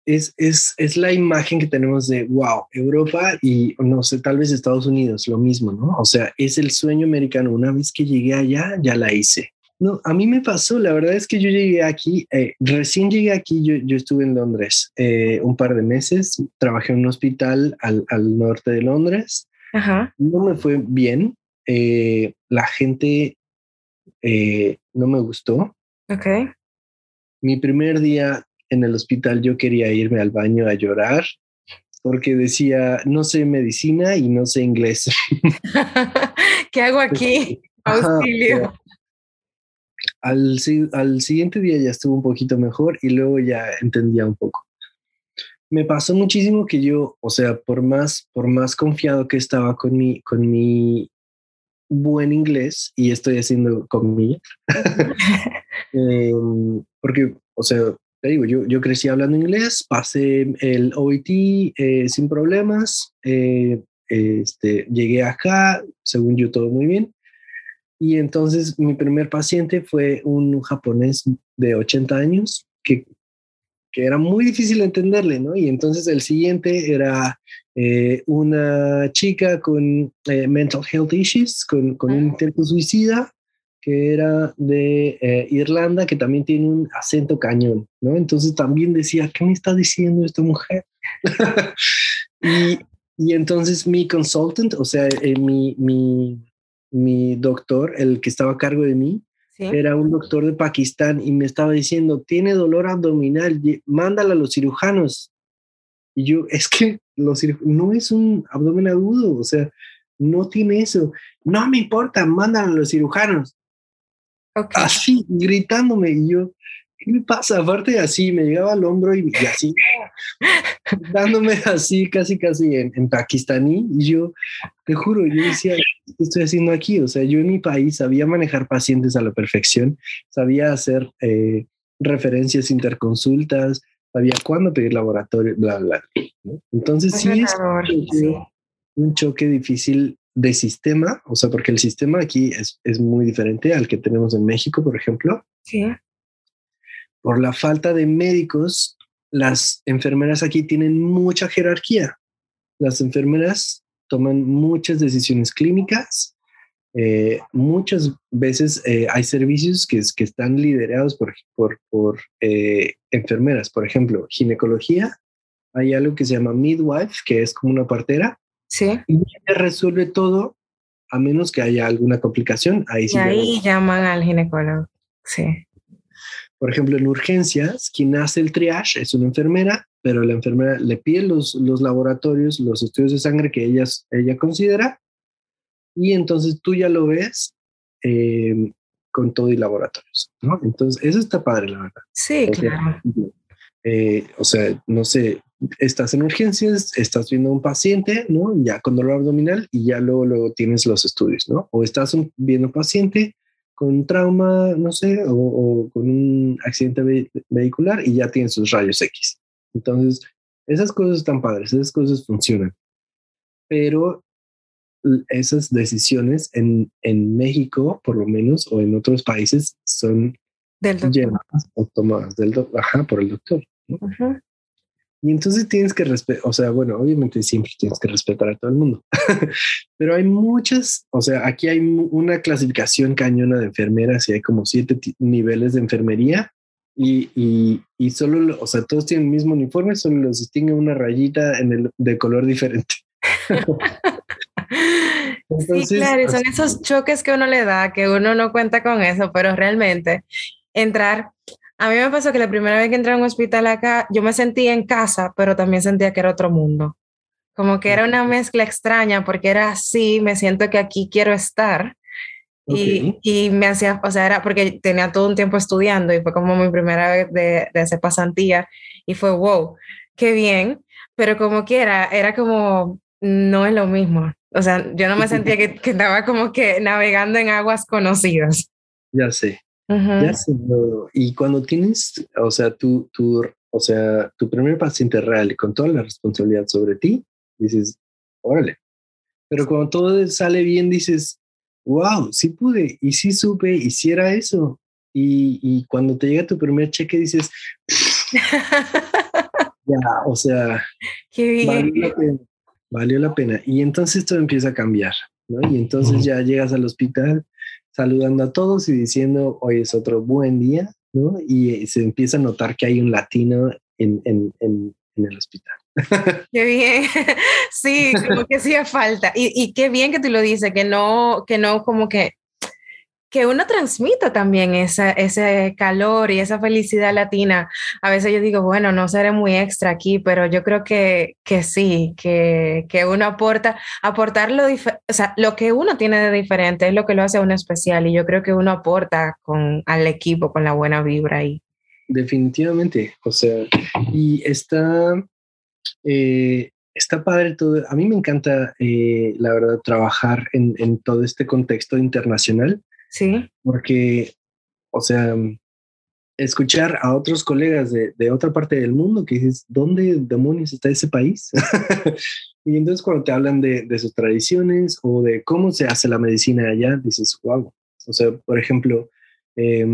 es, es, es, la imagen que tenemos de, wow, Europa y no sé, tal vez Estados Unidos, lo mismo, ¿no? O sea, es el sueño americano. Una vez que llegué allá, ya la hice. No, a mí me pasó, la verdad es que yo llegué aquí, eh, recién llegué aquí, yo, yo estuve en Londres eh, un par de meses, trabajé en un hospital al, al norte de Londres. Ajá. No me fue bien, eh, la gente no me gustó. Ok. Mi primer día en el hospital yo quería irme al baño a llorar porque decía, no sé medicina y no sé inglés. ¿Qué hago aquí? Auxilio. Al, al, siguiente día ya estuvo un poquito mejor y luego ya entendía un poco. Me pasó muchísimo que yo, o sea, por más, por más confiado que estaba con mi, con mi buen inglés, y estoy haciendo comillas, eh, porque, o sea, te digo, yo, yo crecí hablando inglés, pasé el OIT eh, sin problemas, eh, este, llegué acá, según yo todo muy bien. Y entonces mi primer paciente fue un japonés de 80 años que, que era muy difícil entenderle, ¿no? Y entonces el siguiente era eh, una chica con eh, mental health issues, con, con un intento suicida, que era de eh, Irlanda, que también tiene un acento cañón, ¿no? Entonces también decía, ¿qué me está diciendo esta mujer? y, y, entonces mi consultant, o sea, mi, mi, mi doctor, el que estaba a cargo de mí, era un doctor de Pakistán y me estaba diciendo, tiene dolor abdominal, mándala a los cirujanos. Y yo, es que los no es un abdomen agudo, o sea, no tiene eso. No me importa, mándala a los cirujanos. Así, gritándome. Y yo, ¿qué me pasa? Aparte, así, me llegaba al hombro y, así, dándome así, casi, casi en, en, pakistaní. Y yo, te juro, yo decía, ¿qué estoy haciendo aquí? O sea, yo en mi país sabía manejar pacientes a la perfección, sabía hacer eh, referencias interconsultas, sabía cuándo pedir laboratorio, bla, bla. Entonces, sí es un choque difícil de sistema, o sea, porque el sistema aquí es, es muy diferente al que tenemos en México, por ejemplo. Sí. Por la falta de médicos, las enfermeras aquí tienen mucha jerarquía. Las enfermeras toman muchas decisiones clínicas. Eh, muchas veces eh, hay servicios que, que están liderados por, por, por eh, enfermeras. Por ejemplo, ginecología. Hay algo que se llama midwife, que es como una partera Sí. Y resuelve todo a menos que haya alguna complicación. Ahí, sí y ahí llaman al ginecólogo. Sí. Por ejemplo, en urgencias, quien hace el triage es una enfermera, pero la enfermera le pide los, los laboratorios, los estudios de sangre que ella, ella considera, y entonces tú ya lo ves eh, con todo y laboratorios. ¿no? Entonces, eso está padre, la verdad. Sí, claro. Eh, o sea, no sé, estás en urgencias, estás viendo a un paciente, ¿no? Ya con dolor abdominal y ya luego, luego tienes los estudios, ¿no? O estás viendo a un paciente con trauma, no sé, o, con un accidente vehicular y ya tienes sus rayos X. Entonces, esas cosas están padres, esas cosas funcionan. Pero esas decisiones en, en México, por lo menos, o en otros países, son del llevadas o tomadas del ajá, por el doctor. Y entonces tienes que respetar, o sea, bueno, obviamente siempre tienes que respetar a todo el mundo, pero hay muchas, o sea, aquí hay una clasificación cañona de enfermeras y hay como siete niveles de enfermería y, y, y, solo, o sea, todos tienen el mismo uniforme, solo los distingue una rayita en el, de color diferente. sí, claro, son esos choques que uno le da, que uno no cuenta con eso, pero realmente entrar a mí me pasó que la primera vez que entré a un hospital acá, yo me sentía en casa, pero también sentía que era otro mundo. Como que era una mezcla extraña, porque era así, me siento que aquí quiero estar. Y, y, me hacía, o sea, era porque tenía todo un tiempo estudiando y fue como mi primera vez de, de hacer pasantía y fue wow, qué bien, pero como quiera, era como, no es lo mismo. O sea, yo no me sentía que, que estaba como que navegando en aguas conocidas. Ya sé. Ya y cuando tienes, o sea, tu, tu, o sea, tu primer paciente real con toda la responsabilidad sobre ti, dices, órale. Pero cuando todo sale bien, dices, wow, sí pude, y sí supe, hiciera eso. Y, y cuando te llega tu primer cheque, dices, ya, o sea, Qué. Valió, la pena, valió la pena. Y entonces todo empieza a cambiar, ¿no? Y entonces ya llegas al hospital saludando a todos y diciendo, hoy es otro buen día, ¿no? Y se empieza a notar que hay un latino en, en, en, el hospital. Qué bien, sí, como que hacía falta. Y, y, qué bien que tú lo dices, que no, que no como que que uno transmita también esa, ese calor y esa felicidad latina. A veces yo digo, bueno, no seré muy extra aquí, pero yo creo que, que sí, que, que uno aporta, aportar lo, o sea, lo que uno tiene de diferente es lo que lo hace uno especial y yo creo que uno aporta con, al equipo con la buena vibra ahí. Definitivamente, o sea, y está, eh, está padre todo. A mí me encanta, eh, la verdad, trabajar en, en todo este contexto internacional Sí. Porque, o sea, escuchar a otros colegas de, de, otra parte del mundo que dices, ¿dónde demonios está ese país? y entonces cuando te hablan de, de, sus tradiciones o de cómo se hace la medicina allá, dices, wow. O sea, por ejemplo, eh,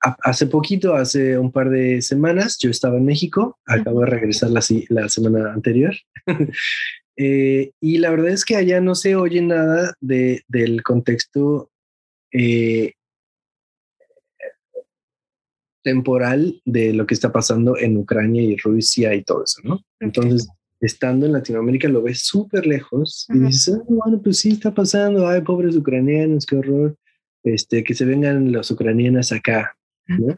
hace poquito, hace un par de semanas, yo estaba en México, acabo de regresar la, la semana anterior. Eh, y la verdad es que allá no se oye nada de, del contexto eh, temporal de lo que está pasando en Ucrania y Rusia y todo eso, ¿no? Entonces, estando en Latinoamérica lo ves súper lejos y dices, ah, bueno, pues sí está pasando, ay, pobres ucranianos, qué horror, este, que se vengan los ucranianas acá, ¿no?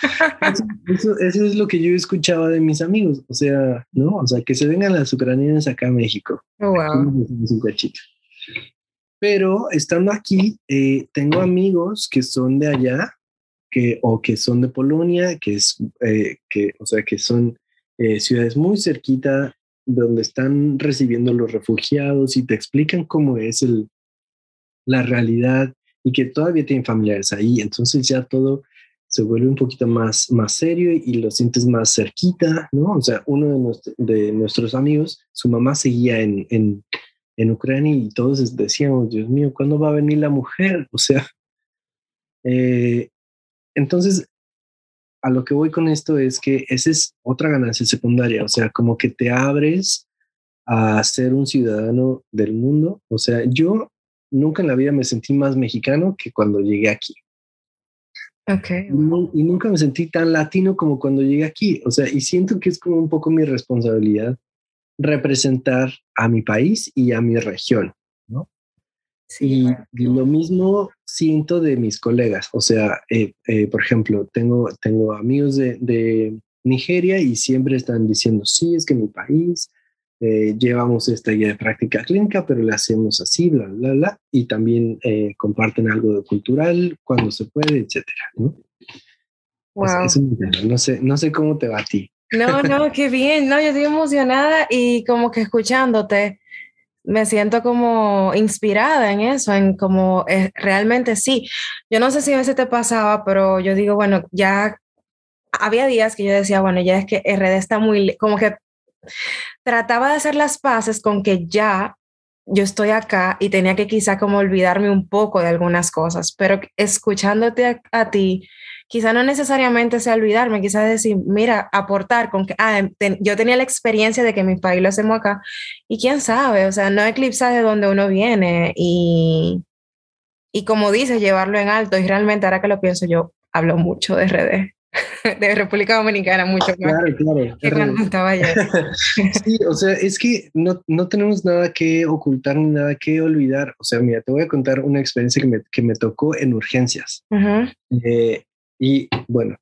eso, es lo que yo escuchaba de mis amigos, o sea, ¿no? O sea, que se vengan las ucranianas acá a México. Oh, Pero estando aquí, eh, tengo amigos que son de allá, que, o que son de Polonia, que es, eh, que, o sea, que son eh, ciudades muy cerquita donde están recibiendo los refugiados y te explican cómo es el, la realidad y que todavía tienen familiares ahí. Entonces ya todo se vuelve un poquito más, más serio y lo sientes más cerquita, ¿no? O sea, uno de, nuestros amigos, su mamá seguía en, en, en, Ucrania y todos decíamos, Dios mío, ¿cuándo va a venir la mujer? O sea, eh, entonces, a lo que voy con esto es que esa es otra ganancia secundaria, o sea, como que te abres a ser un ciudadano del mundo. O sea, yo nunca en la vida me sentí más mexicano que cuando llegué aquí. Okay. Y, nunca me sentí tan latino como cuando llegué aquí. O sea, y siento que es como un poco mi responsabilidad representar a mi país y a mi región, ¿no? Sí, y lo mismo siento de mis colegas. O sea, eh, eh, por ejemplo, tengo, tengo amigos de, de, Nigeria y siempre están diciendo, sí, es que mi país eh, llevamos esta guía de práctica clínica, pero la hacemos así, bla, bla, bla, y también eh, comparten algo de cultural cuando se puede, etcétera, ¿no? Wow. no sé, no sé cómo te va a ti. No, no, qué bien, no, yo estoy emocionada y como que escuchándote, me siento como inspirada en eso, en como eh, realmente sí. Yo no sé si a veces te pasaba, pero yo digo, bueno, ya había días que yo decía, bueno, ya es que RD está muy, como que trataba de hacer las paces con que ya yo estoy acá y tenía que quizá como olvidarme un poco de algunas cosas, pero escuchándote a, ti, quizá no necesariamente sea olvidarme, quizá decir, mira, aportar con que, ah, em, yo tenía la experiencia de que mi país lo hacemos acá y quién sabe, o sea, no eclipsa de donde uno viene y, y como dices, llevarlo en alto y realmente ahora que lo pienso yo, hablo mucho de RD. de República Dominicana mucho más claro, claro, sí, o sea, es que no, no, tenemos nada que ocultar ni nada que olvidar. O sea, mira, te voy a contar una experiencia que me, que me tocó en urgencias. Eh, y bueno,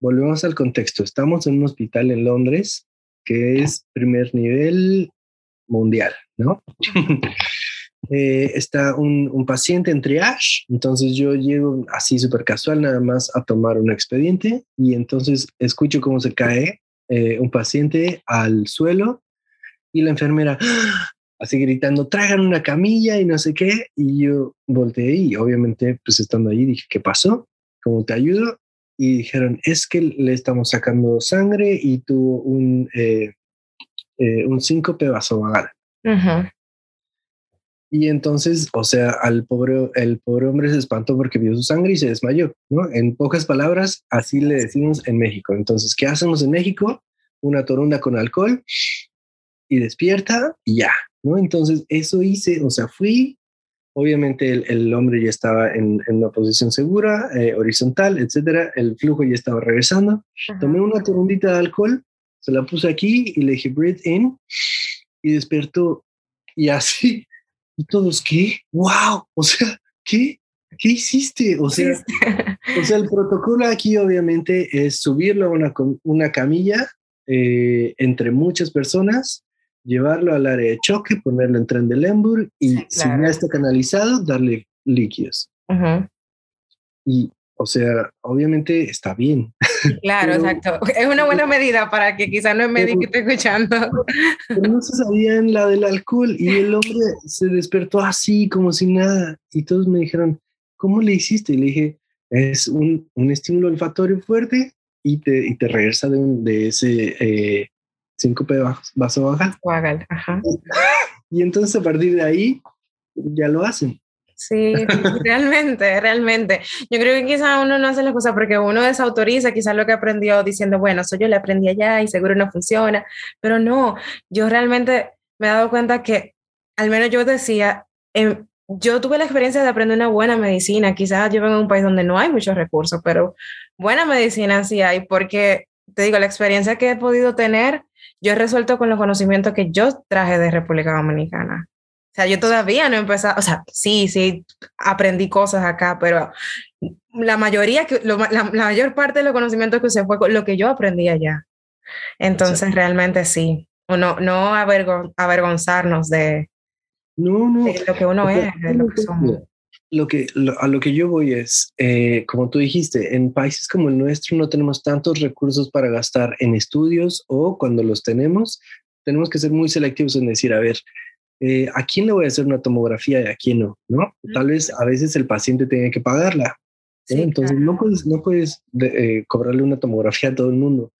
volvemos al contexto. Estamos en un hospital en Londres que es primer nivel mundial, ¿no? Eh, está un, paciente en triage, entonces yo llego así súper casual nada más a tomar un expediente y entonces escucho cómo se cae eh, un paciente al suelo y la enfermera ¡ah! así gritando, traigan una camilla y no sé qué, y yo volteé y obviamente pues estando ahí dije, ¿qué pasó? ¿Cómo te ayudo? Y dijeron, es que le estamos sacando sangre y tuvo un, eh, un síncope vasovagal. Uh y entonces, o sea, al pobre, el pobre hombre se espantó porque vio su sangre y se desmayó, ¿no? En pocas palabras, así le decimos en México. Entonces, ¿qué hacemos en México? Una torunda con alcohol y despierta y ya, ¿no? Entonces, eso hice, o sea, fui, obviamente el, hombre ya estaba en, una posición segura, eh, horizontal, etcétera, el flujo ya estaba regresando. Tomé una torundita de alcohol, se la puse aquí y le dije, breathe in, y despertó. Y así, y todos, ¿qué? ¡Wow! O sea, ¿qué? ¿Qué hiciste? O sea, o sea, el protocolo aquí obviamente es subirlo a una, una camilla eh, entre muchas personas, llevarlo al área de choque, ponerlo en tren de Lemburg y si ya está canalizado, darle líquidos. Y o sea, obviamente está bien. Claro, exacto. Es una buena medida para que quizás no es médico esté escuchando. Pero no se sabían la del alcohol y el hombre se despertó así, como si nada. Y todos me dijeron, ¿cómo le hiciste? Y le dije, es un, un estímulo olfatorio fuerte y te, y te regresa de, un, de ese eh, síncope vaso baja. ajá. Y entonces a partir de ahí ya lo hacen. Sí, realmente, realmente. Yo creo que quizás uno no hace las cosas porque uno desautoriza quizás lo que aprendió diciendo, bueno, eso yo le aprendí allá y seguro no funciona, pero no, yo realmente me he dado cuenta que, al menos yo decía, em, yo tuve la experiencia de aprender una buena medicina, quizás yo vengo de un país donde no hay muchos recursos, pero buena medicina sí hay, porque te digo, la experiencia que he podido tener, yo he resuelto con los conocimientos que yo traje de República Dominicana. O sea, yo todavía no he empezado, o sea, sí, sí, aprendí cosas acá, pero la mayoría, la, mayor parte de los conocimientos que usé fue lo que yo aprendí allá. Entonces, realmente sí, o no, no avergonzarnos de, no, no. de lo que uno es, de lo que somos lo que, a lo que yo voy es, eh, como tú dijiste, en países como el nuestro no tenemos tantos recursos para gastar en estudios o cuando los tenemos, tenemos que ser muy selectivos en decir, a ver, eh, ¿a quién le voy a hacer una tomografía y a quién no? ¿no? Tal vez a veces el paciente tiene que pagarla. Entonces no puedes, no puedes eh, cobrarle una tomografía a todo el mundo.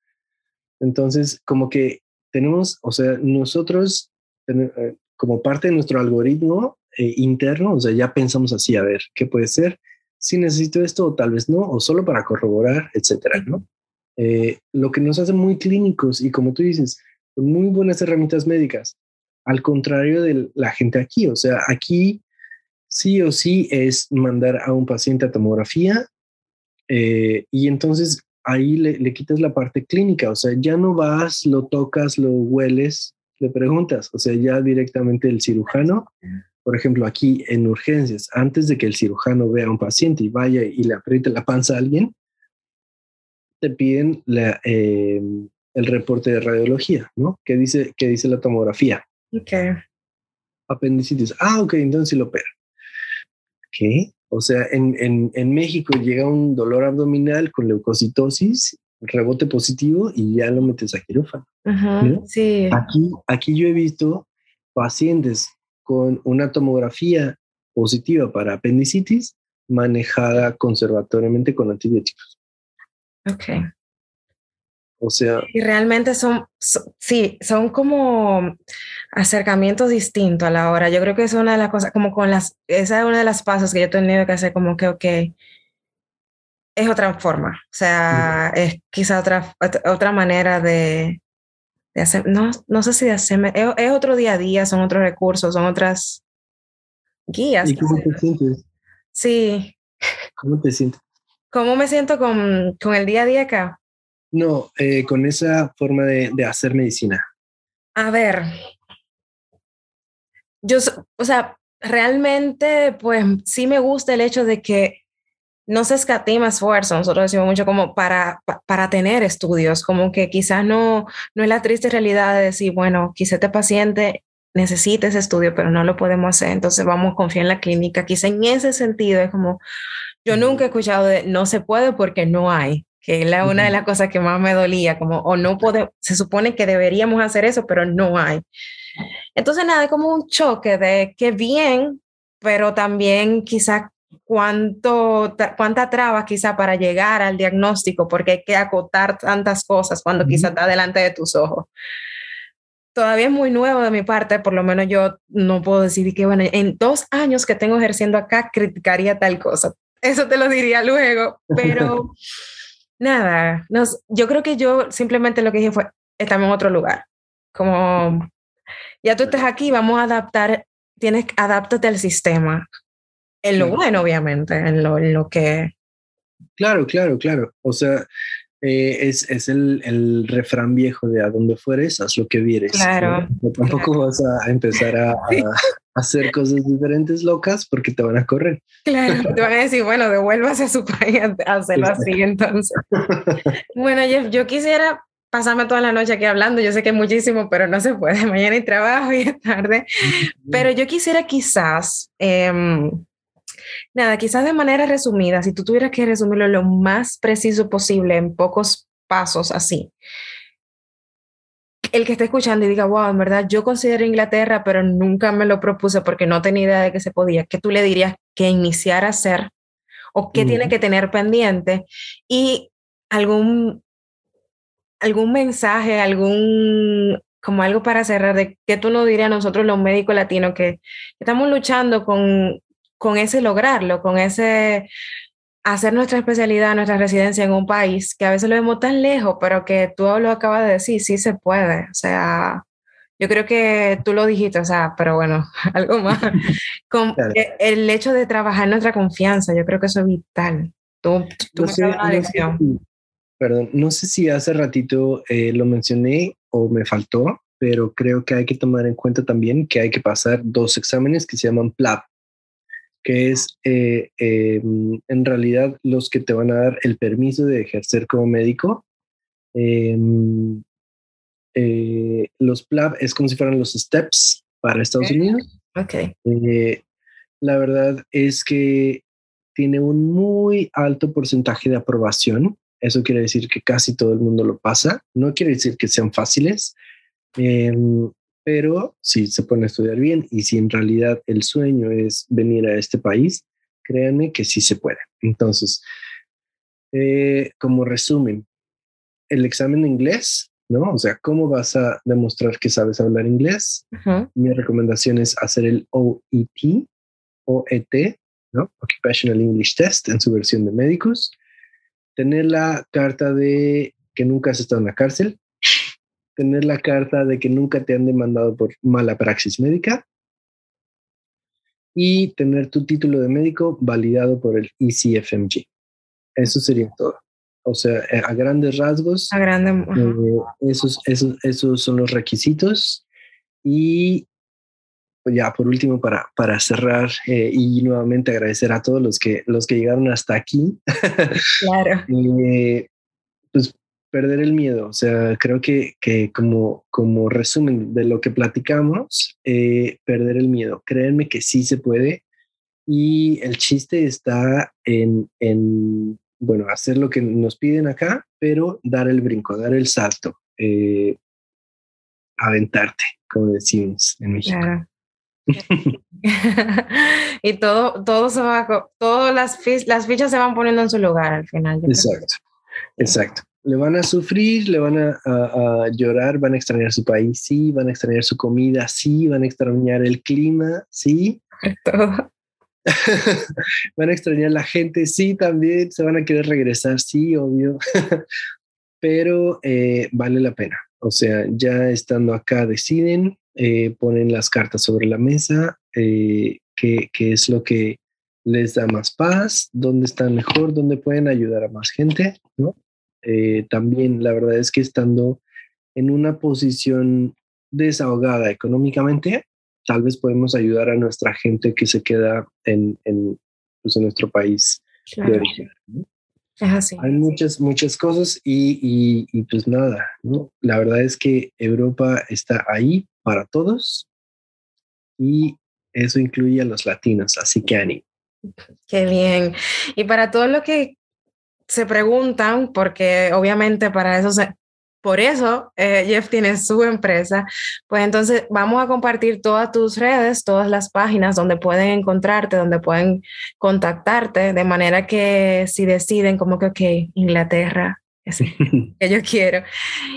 Entonces, como que tenemos, o sea, nosotros, como parte de nuestro algoritmo, eh, interno, o sea, ya pensamos así, a ver, ¿qué puede ser? Si necesito esto o tal vez no, o solo para corroborar, etcétera, ¿no? Eh, lo que nos hace muy clínicos y como tú dices, muy buenas herramientas médicas, al contrario de la gente aquí, o sea, aquí sí o sí es mandar a un paciente a tomografía eh, y entonces ahí le, le, quitas la parte clínica, o sea, ya no vas, lo tocas, lo hueles, le preguntas, o sea, ya directamente el cirujano por ejemplo, aquí en urgencias, antes de que el cirujano vea a un paciente y vaya y le apriete la panza a alguien, te piden eh, el reporte de radiología, ¿no? ¿Qué dice, qué dice la tomografía? Ok. Apendicitis. Ah, ok, entonces sí lo opera. ¿Qué? O sea, en, en, México llega un dolor abdominal con leucocitosis, rebote positivo y ya lo metes a quirófano. sí. Aquí, aquí yo he visto pacientes con una tomografía positiva para apendicitis manejada conservatoriamente con antibióticos. Ok. O sea. Y realmente son, sí, son como acercamientos distintos a la hora. Yo creo que es una de las cosas, como con las, esa es una de las pasos que yo he tenido que hacer, como que, ok, es otra forma. O sea, es quizá otra, otra manera de, hacer, no, no sé si de hacerme, es, otro día a día, son otros recursos, son otras guías. ¿Y cómo te sientes? Sí. ¿Cómo te sientes? ¿Cómo me siento con, con el día a día acá? No, eh, con esa forma de, de hacer medicina. A ver, yo, o sea, realmente, pues sí me gusta el hecho de que no se escatima esfuerzo, nosotros decimos mucho como para, para tener estudios, como que quizás no, no es la triste realidad de decir, bueno, quizá este paciente necesita ese estudio, pero no lo podemos hacer, entonces vamos a confiar en la clínica. Quizá en ese sentido es como, yo nunca he escuchado de no se puede porque no hay, que es la, una de las cosas que más me dolía, como, o no puede, se supone que deberíamos hacer eso, pero no hay. Entonces, nada, es como un choque de que bien, pero también quizás cuánto, cuánta traba quizá para llegar al diagnóstico, porque hay que acotar tantas cosas cuando quizá está delante de tus ojos. Todavía es muy nuevo de mi parte, por lo menos yo no puedo decir que, bueno, en dos años que tengo ejerciendo acá, criticaría tal cosa. Eso te lo diría luego, pero nada, nos, yo creo que yo simplemente lo que dije fue, estamos en otro lugar, como ya tú estás aquí, vamos a adaptar, tienes, adáptate al sistema, en lo bueno, obviamente, en lo, en lo que... Claro, claro, claro. O sea, eh, es, es el, el, refrán viejo de a donde fueres, haz lo que vieres. Claro. tampoco vas a empezar a, hacer cosas diferentes locas porque te van a correr. Claro, te van a decir, bueno, devuélvase a su país a hacerlo así entonces. bueno, Jeff, yo quisiera pasarme toda la noche aquí hablando, yo sé que es muchísimo, pero no se puede, mañana hay trabajo y es tarde, pero yo quisiera quizás... Eh, Nada, quizás de manera resumida, si tú tuvieras que resumirlo lo más preciso posible en pocos pasos así, el que esté escuchando y diga, wow, en verdad yo considero Inglaterra, pero nunca me lo propuse porque no tenía idea de que se podía, ¿qué tú le dirías que iniciar a hacer o qué tiene que tener pendiente? Y algún, algún mensaje, algún, como algo para cerrar, de qué tú nos dirías a nosotros los médicos latinos que estamos luchando con con ese lograrlo, con ese hacer nuestra especialidad, nuestra residencia en un país que a veces lo vemos tan lejos, pero que tú lo acabas de decir, sí se puede. O sea, yo creo que tú lo dijiste, o sea, pero bueno, algo más. Con El hecho de trabajar nuestra confianza, yo creo que eso es vital. Tú, tú me una lección. perdón, no sé si hace ratito eh, lo mencioné o me faltó, pero creo que hay que tomar en cuenta también que hay que pasar dos exámenes que se llaman PLAB, que es eh, em, en realidad los que te van a dar el permiso de ejercer como médico. Em, eh, los PLAB es como si fueran los STEPS para Estados Unidos. Okay. Eh, la verdad es que tiene un muy alto porcentaje de aprobación. Eso quiere decir que casi todo el mundo lo pasa. No quiere decir que sean fáciles, em, pero si se pone a estudiar bien y si en realidad el sueño es venir a este país, créanme que sí se puede. Entonces, eh, como resumen, el examen de inglés, ¿no? O sea, ¿cómo vas a demostrar que sabes hablar inglés? Mi recomendación es hacer el OET, OET, ¿no? Occupational English Test en su versión de médicos. Tener la carta de que nunca has estado en la cárcel, tener la carta de que nunca te han demandado por mala praxis médica y tener tu título de médico validado por el ECFMG. Eso sería todo. O sea, eh, a grandes rasgos, a grande, eh, esos, esos, esos son los requisitos. Y pues ya por último, para, para cerrar eh, y nuevamente agradecer a todos los que, los que llegaron hasta aquí. Claro. pues perder el miedo. O sea, creo que, que como, como resumen de lo que platicamos, eh, perder el miedo. Créanme que sí se puede. Y el chiste está en, en, bueno, hacer lo que nos piden acá, pero dar el brinco, dar el salto, eh, aventarte, como decimos en México. y todo, todo se va, todas las, las fichas se van poniendo en su lugar al final. Exacto, exacto le van a sufrir, le van a, llorar, van a extrañar su país, sí, van a extrañar su comida, sí, van a extrañar el clima, sí. van a extrañar la gente, sí, también, se van a querer regresar, sí, obvio, pero eh, vale la pena. O sea, ya estando acá deciden, eh, ponen las cartas sobre la mesa, eh, qué, qué es lo que les da más paz, dónde están mejor, dónde pueden ayudar a más gente, ¿no? Eh, también la verdad es que estando en una posición desahogada económicamente, tal vez podemos ayudar a nuestra gente que se queda en, en, pues, nuestro país de origen. Hay muchas, muchas cosas y, y, pues nada, ¿no? La verdad es que Europa está ahí para todos y eso incluye a los latinos, así que ánimo. Qué bien. Y para todo lo que se preguntan, porque obviamente para eso por eso eh, Jeff tiene su empresa, pues entonces vamos a compartir todas tus redes, todas las páginas donde pueden encontrarte, donde pueden contactarte, de manera que si deciden como que, ok, Inglaterra, que yo quiero.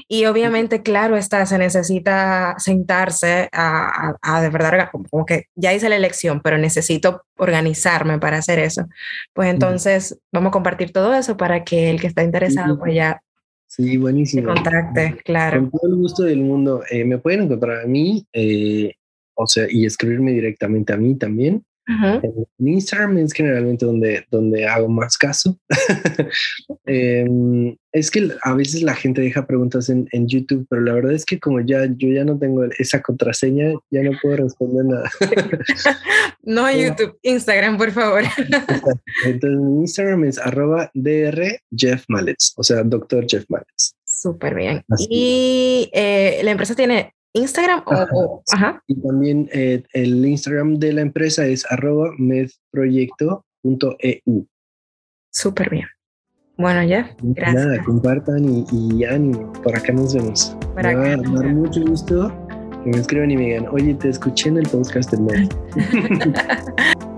Y obviamente, claro está, se necesita sentarse a, a, de verdad, como que ya hice la elección, pero necesito organizarme para hacer eso. Pues entonces vamos a compartir todo eso para que el que está interesado, pues ya Sí, buenísimo. Contacte, claro. Con todo el gusto del mundo. Eh, me pueden encontrar a mí, eh, o sea, y escribirme directamente a mí también. En Instagram es generalmente donde, donde hago más caso. Em, es que a veces la gente deja preguntas en, en, YouTube, pero la verdad es que como ya yo ya no tengo esa contraseña, ya no puedo responder nada. no a YouTube, Instagram, por favor. Entonces mi Instagram es arroba dr Jeff Mallets, o sea, doctor Jeff Mallets. Súper bien. y eh, la empresa tiene Instagram o, ajá. Y también eh, el Instagram de la empresa es arroba medproyecto.eu. Súper bien. Bueno, ya, gracias. Nada, compartan y, y, ánimo. Por acá nos vemos. Por acá. Me va a dar mucho gusto que me escriban y me digan, oye, te escuché en el podcast del.